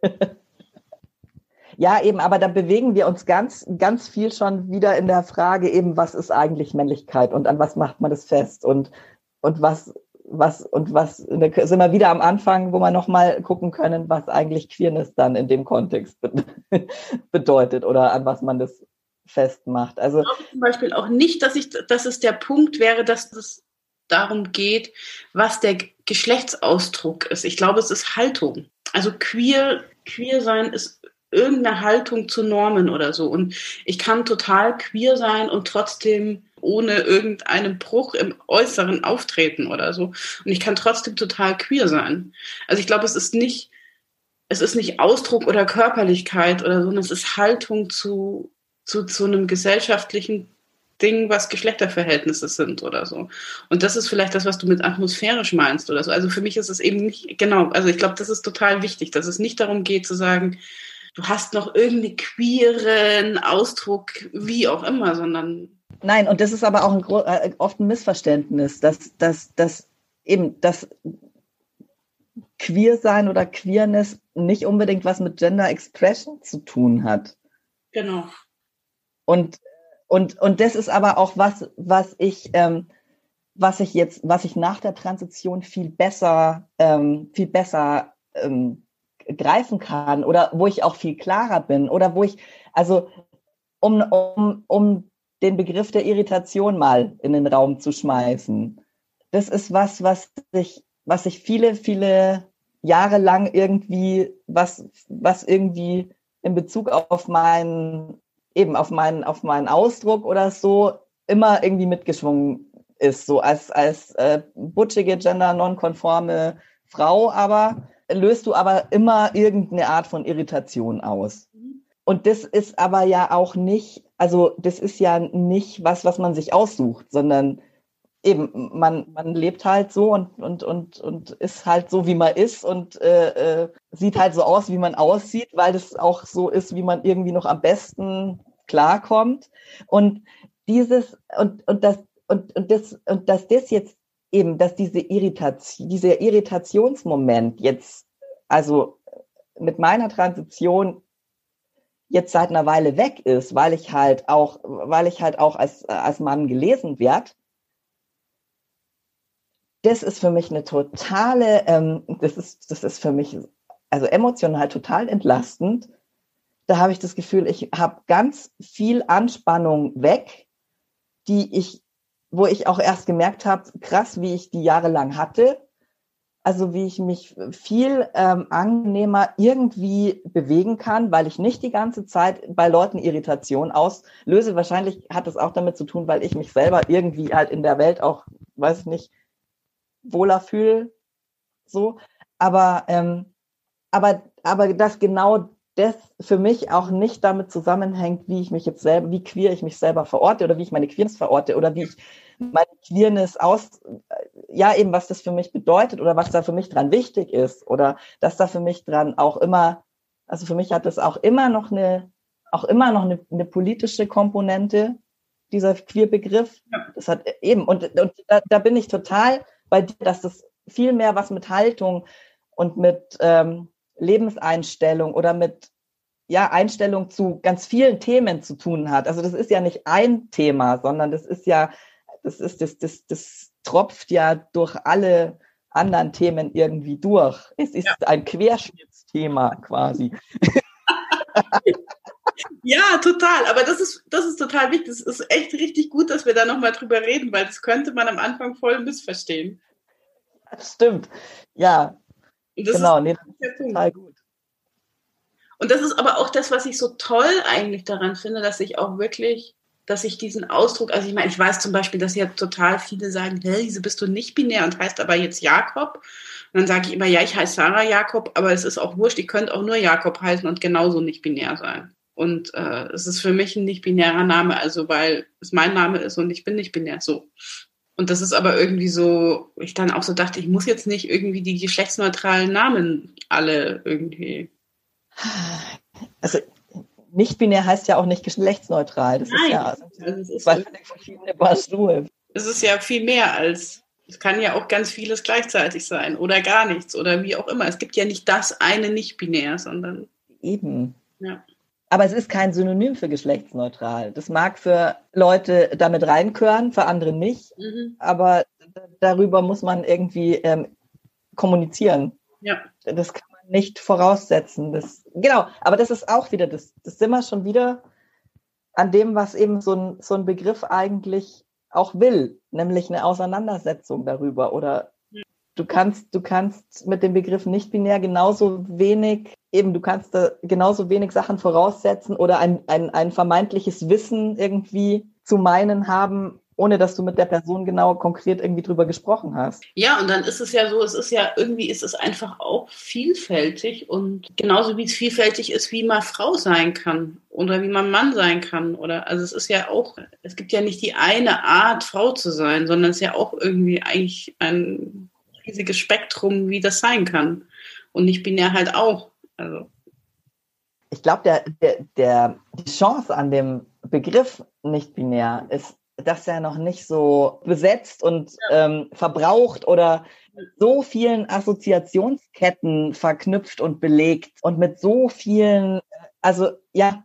Ja, eben, aber da bewegen wir uns ganz, ganz viel schon wieder in der Frage eben, was ist eigentlich Männlichkeit und an was macht man das fest und, und was, was, und was, sind wir wieder am Anfang, wo wir nochmal gucken können, was eigentlich Queerness dann in dem Kontext bedeutet oder an was man das festmacht. Also ich glaube zum Beispiel auch nicht, dass ich, dass es der Punkt wäre, dass es darum geht, was der Geschlechtsausdruck ist. Ich glaube, es ist Haltung. Also queer, queer sein ist irgendeine Haltung zu Normen oder so. Und ich kann total queer sein und trotzdem ohne irgendeinen Bruch im Äußeren auftreten oder so. Und ich kann trotzdem total queer sein. Also ich glaube, es ist nicht, es ist nicht Ausdruck oder Körperlichkeit oder so, sondern es ist Haltung zu, zu, zu einem gesellschaftlichen Ding, was Geschlechterverhältnisse sind oder so. Und das ist vielleicht das, was du mit atmosphärisch meinst oder so. Also für mich ist es eben nicht, genau, also ich glaube, das ist total wichtig, dass es nicht darum geht zu sagen, du hast noch irgendeinen queeren Ausdruck, wie auch immer, sondern. Nein, und das ist aber auch ein, äh, oft ein Missverständnis, dass, dass, dass eben das Queer sein oder Queerness nicht unbedingt was mit Gender Expression zu tun hat. Genau. Und und, und das ist aber auch was, was ich, ähm, was ich jetzt, was ich nach der Transition viel besser, ähm, viel besser ähm, greifen kann oder wo ich auch viel klarer bin oder wo ich, also um, um, um den Begriff der Irritation mal in den Raum zu schmeißen. Das ist was, was sich, was sich viele, viele Jahre lang irgendwie, was, was irgendwie in Bezug auf meinen, eben auf meinen, auf meinen Ausdruck oder so immer irgendwie mitgeschwungen ist, so als, als äh, butschige, gender-nonkonforme Frau, aber löst du aber immer irgendeine Art von Irritation aus. Und das ist aber ja auch nicht, also das ist ja nicht was, was man sich aussucht, sondern eben, man, man lebt halt so und, und, und, und ist halt so, wie man ist und äh, äh, sieht halt so aus, wie man aussieht, weil das auch so ist, wie man irgendwie noch am besten klarkommt. Und dieses, und, und das, und, und das, und dass das jetzt eben, dass diese Irritation, dieser Irritationsmoment jetzt, also mit meiner Transition jetzt seit einer Weile weg ist, weil ich halt auch, weil ich halt auch als, als Mann gelesen werde, das ist für mich eine totale, ähm, das ist, das ist für mich also emotional total entlastend. Da habe ich das Gefühl, ich habe ganz viel Anspannung weg, die ich wo ich auch erst gemerkt habe, krass, wie ich die jahrelang hatte. Also wie ich mich viel ähm, angenehmer irgendwie bewegen kann, weil ich nicht die ganze Zeit bei Leuten Irritation auslöse. Wahrscheinlich hat es auch damit zu tun, weil ich mich selber irgendwie halt in der Welt auch, weiß ich nicht, wohler fühle. So. Aber, ähm, aber, aber das genau das für mich auch nicht damit zusammenhängt, wie ich mich jetzt selber, wie queer ich mich selber verorte oder wie ich meine Queerness verorte oder wie ich meine Queerness aus, ja eben, was das für mich bedeutet oder was da für mich dran wichtig ist oder dass da für mich dran auch immer, also für mich hat das auch immer noch eine, auch immer noch eine, eine politische Komponente, dieser Queer-Begriff. Ja. Das hat eben, und, und da, da bin ich total bei dir, dass das viel mehr was mit Haltung und mit ähm, Lebenseinstellung oder mit ja, Einstellung zu ganz vielen Themen zu tun hat. Also das ist ja nicht ein Thema, sondern das ist ja, das ist, das, das, das tropft ja durch alle anderen Themen irgendwie durch. Es ist ja. ein Querschnittsthema quasi. Ja, total. Aber das ist, das ist total wichtig. Es ist echt richtig gut, dass wir da nochmal drüber reden, weil das könnte man am Anfang voll missverstehen. Das stimmt. Ja, das genau, nee, das ist total gut. Und das ist aber auch das, was ich so toll eigentlich daran finde, dass ich auch wirklich, dass ich diesen Ausdruck, also ich meine, ich weiß zum Beispiel, dass ja total viele sagen, hey, wieso bist du nicht binär und heißt aber jetzt Jakob? Und dann sage ich immer, ja, ich heiße Sarah Jakob, aber es ist auch wurscht, ihr könnt auch nur Jakob heißen und genauso nicht binär sein. Und äh, es ist für mich ein nicht binärer Name, also weil es mein Name ist und ich bin nicht binär so. Und das ist aber irgendwie so, ich dann auch so dachte, ich muss jetzt nicht irgendwie die geschlechtsneutralen Namen alle irgendwie. Also nicht binär heißt ja auch nicht geschlechtsneutral. Das Nein, ist ja also das ist zwei verschiedene Paar Es ist ja viel mehr als, es kann ja auch ganz vieles gleichzeitig sein oder gar nichts oder wie auch immer. Es gibt ja nicht das eine nicht-binär, sondern. Eben. Ja. Aber es ist kein Synonym für geschlechtsneutral. Das mag für Leute damit reinkören, für andere nicht. Mhm. Aber darüber muss man irgendwie ähm, kommunizieren. Ja. Das kann man nicht voraussetzen. Das, genau, aber das ist auch wieder, das, das sind wir schon wieder an dem, was eben so ein, so ein Begriff eigentlich auch will, nämlich eine Auseinandersetzung darüber oder du kannst, du kannst mit dem Begriff nicht binär genauso wenig, eben du kannst da genauso wenig Sachen voraussetzen oder ein, ein, ein vermeintliches Wissen irgendwie zu meinen haben, ohne dass du mit der Person genau konkret irgendwie drüber gesprochen hast. Ja, und dann ist es ja so, es ist ja irgendwie ist es einfach auch vielfältig und genauso wie es vielfältig ist, wie man Frau sein kann oder wie man Mann sein kann oder also es ist ja auch, es gibt ja nicht die eine Art Frau zu sein, sondern es ist ja auch irgendwie eigentlich ein riesiges Spektrum, wie das sein kann. Und nicht binär halt auch. Also. Ich glaube, der, der, der, die Chance an dem Begriff nicht binär ist, dass er noch nicht so besetzt und ja. ähm, verbraucht oder so vielen Assoziationsketten verknüpft und belegt und mit so vielen, also ja,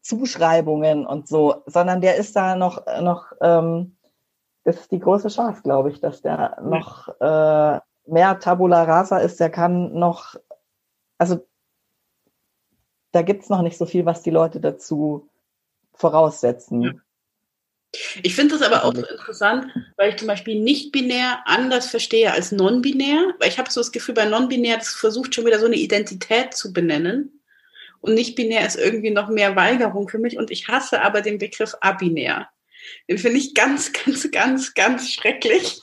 Zuschreibungen und so, sondern der ist da noch, noch ähm, das ist die große Chance, glaube ich, dass der noch äh, mehr Tabula Rasa ist. Der kann noch, also da gibt es noch nicht so viel, was die Leute dazu voraussetzen. Ja. Ich finde das aber auch so interessant, weil ich zum Beispiel nicht-binär anders verstehe als non-binär, weil ich habe so das Gefühl, bei non-binär, das versucht schon wieder so eine Identität zu benennen. Und nicht-binär ist irgendwie noch mehr Weigerung für mich. Und ich hasse aber den Begriff abinär. Den finde ich ganz, ganz, ganz, ganz schrecklich.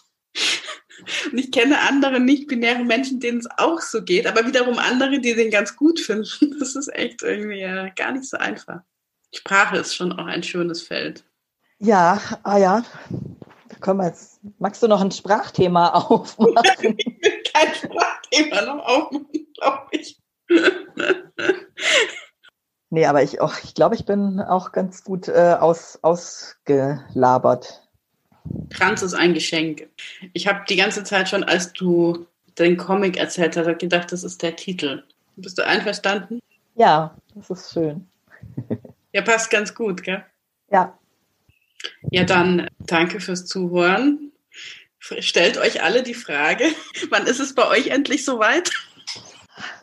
Und ich kenne andere nicht-binäre Menschen, denen es auch so geht, aber wiederum andere, die den ganz gut finden. Das ist echt irgendwie ja, gar nicht so einfach. Sprache ist schon auch ein schönes Feld. Ja, ah ja. Da können wir jetzt. Magst du noch ein Sprachthema aufmachen? ich will kein Sprachthema noch aufmachen, glaube ich. Nee, aber ich, ich glaube, ich bin auch ganz gut äh, aus, ausgelabert. Trans ist ein Geschenk. Ich habe die ganze Zeit schon, als du den Comic erzählt hast, gedacht, das ist der Titel. Bist du einverstanden? Ja, das ist schön. ja, passt ganz gut, gell? Ja. Ja, dann danke fürs Zuhören. Stellt euch alle die Frage, wann ist es bei euch endlich soweit?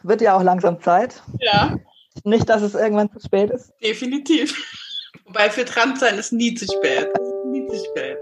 Wird ja auch langsam Zeit. Ja. Nicht, dass es irgendwann zu spät ist. Definitiv. Wobei für Trans sein ist nie zu spät. Nie zu spät.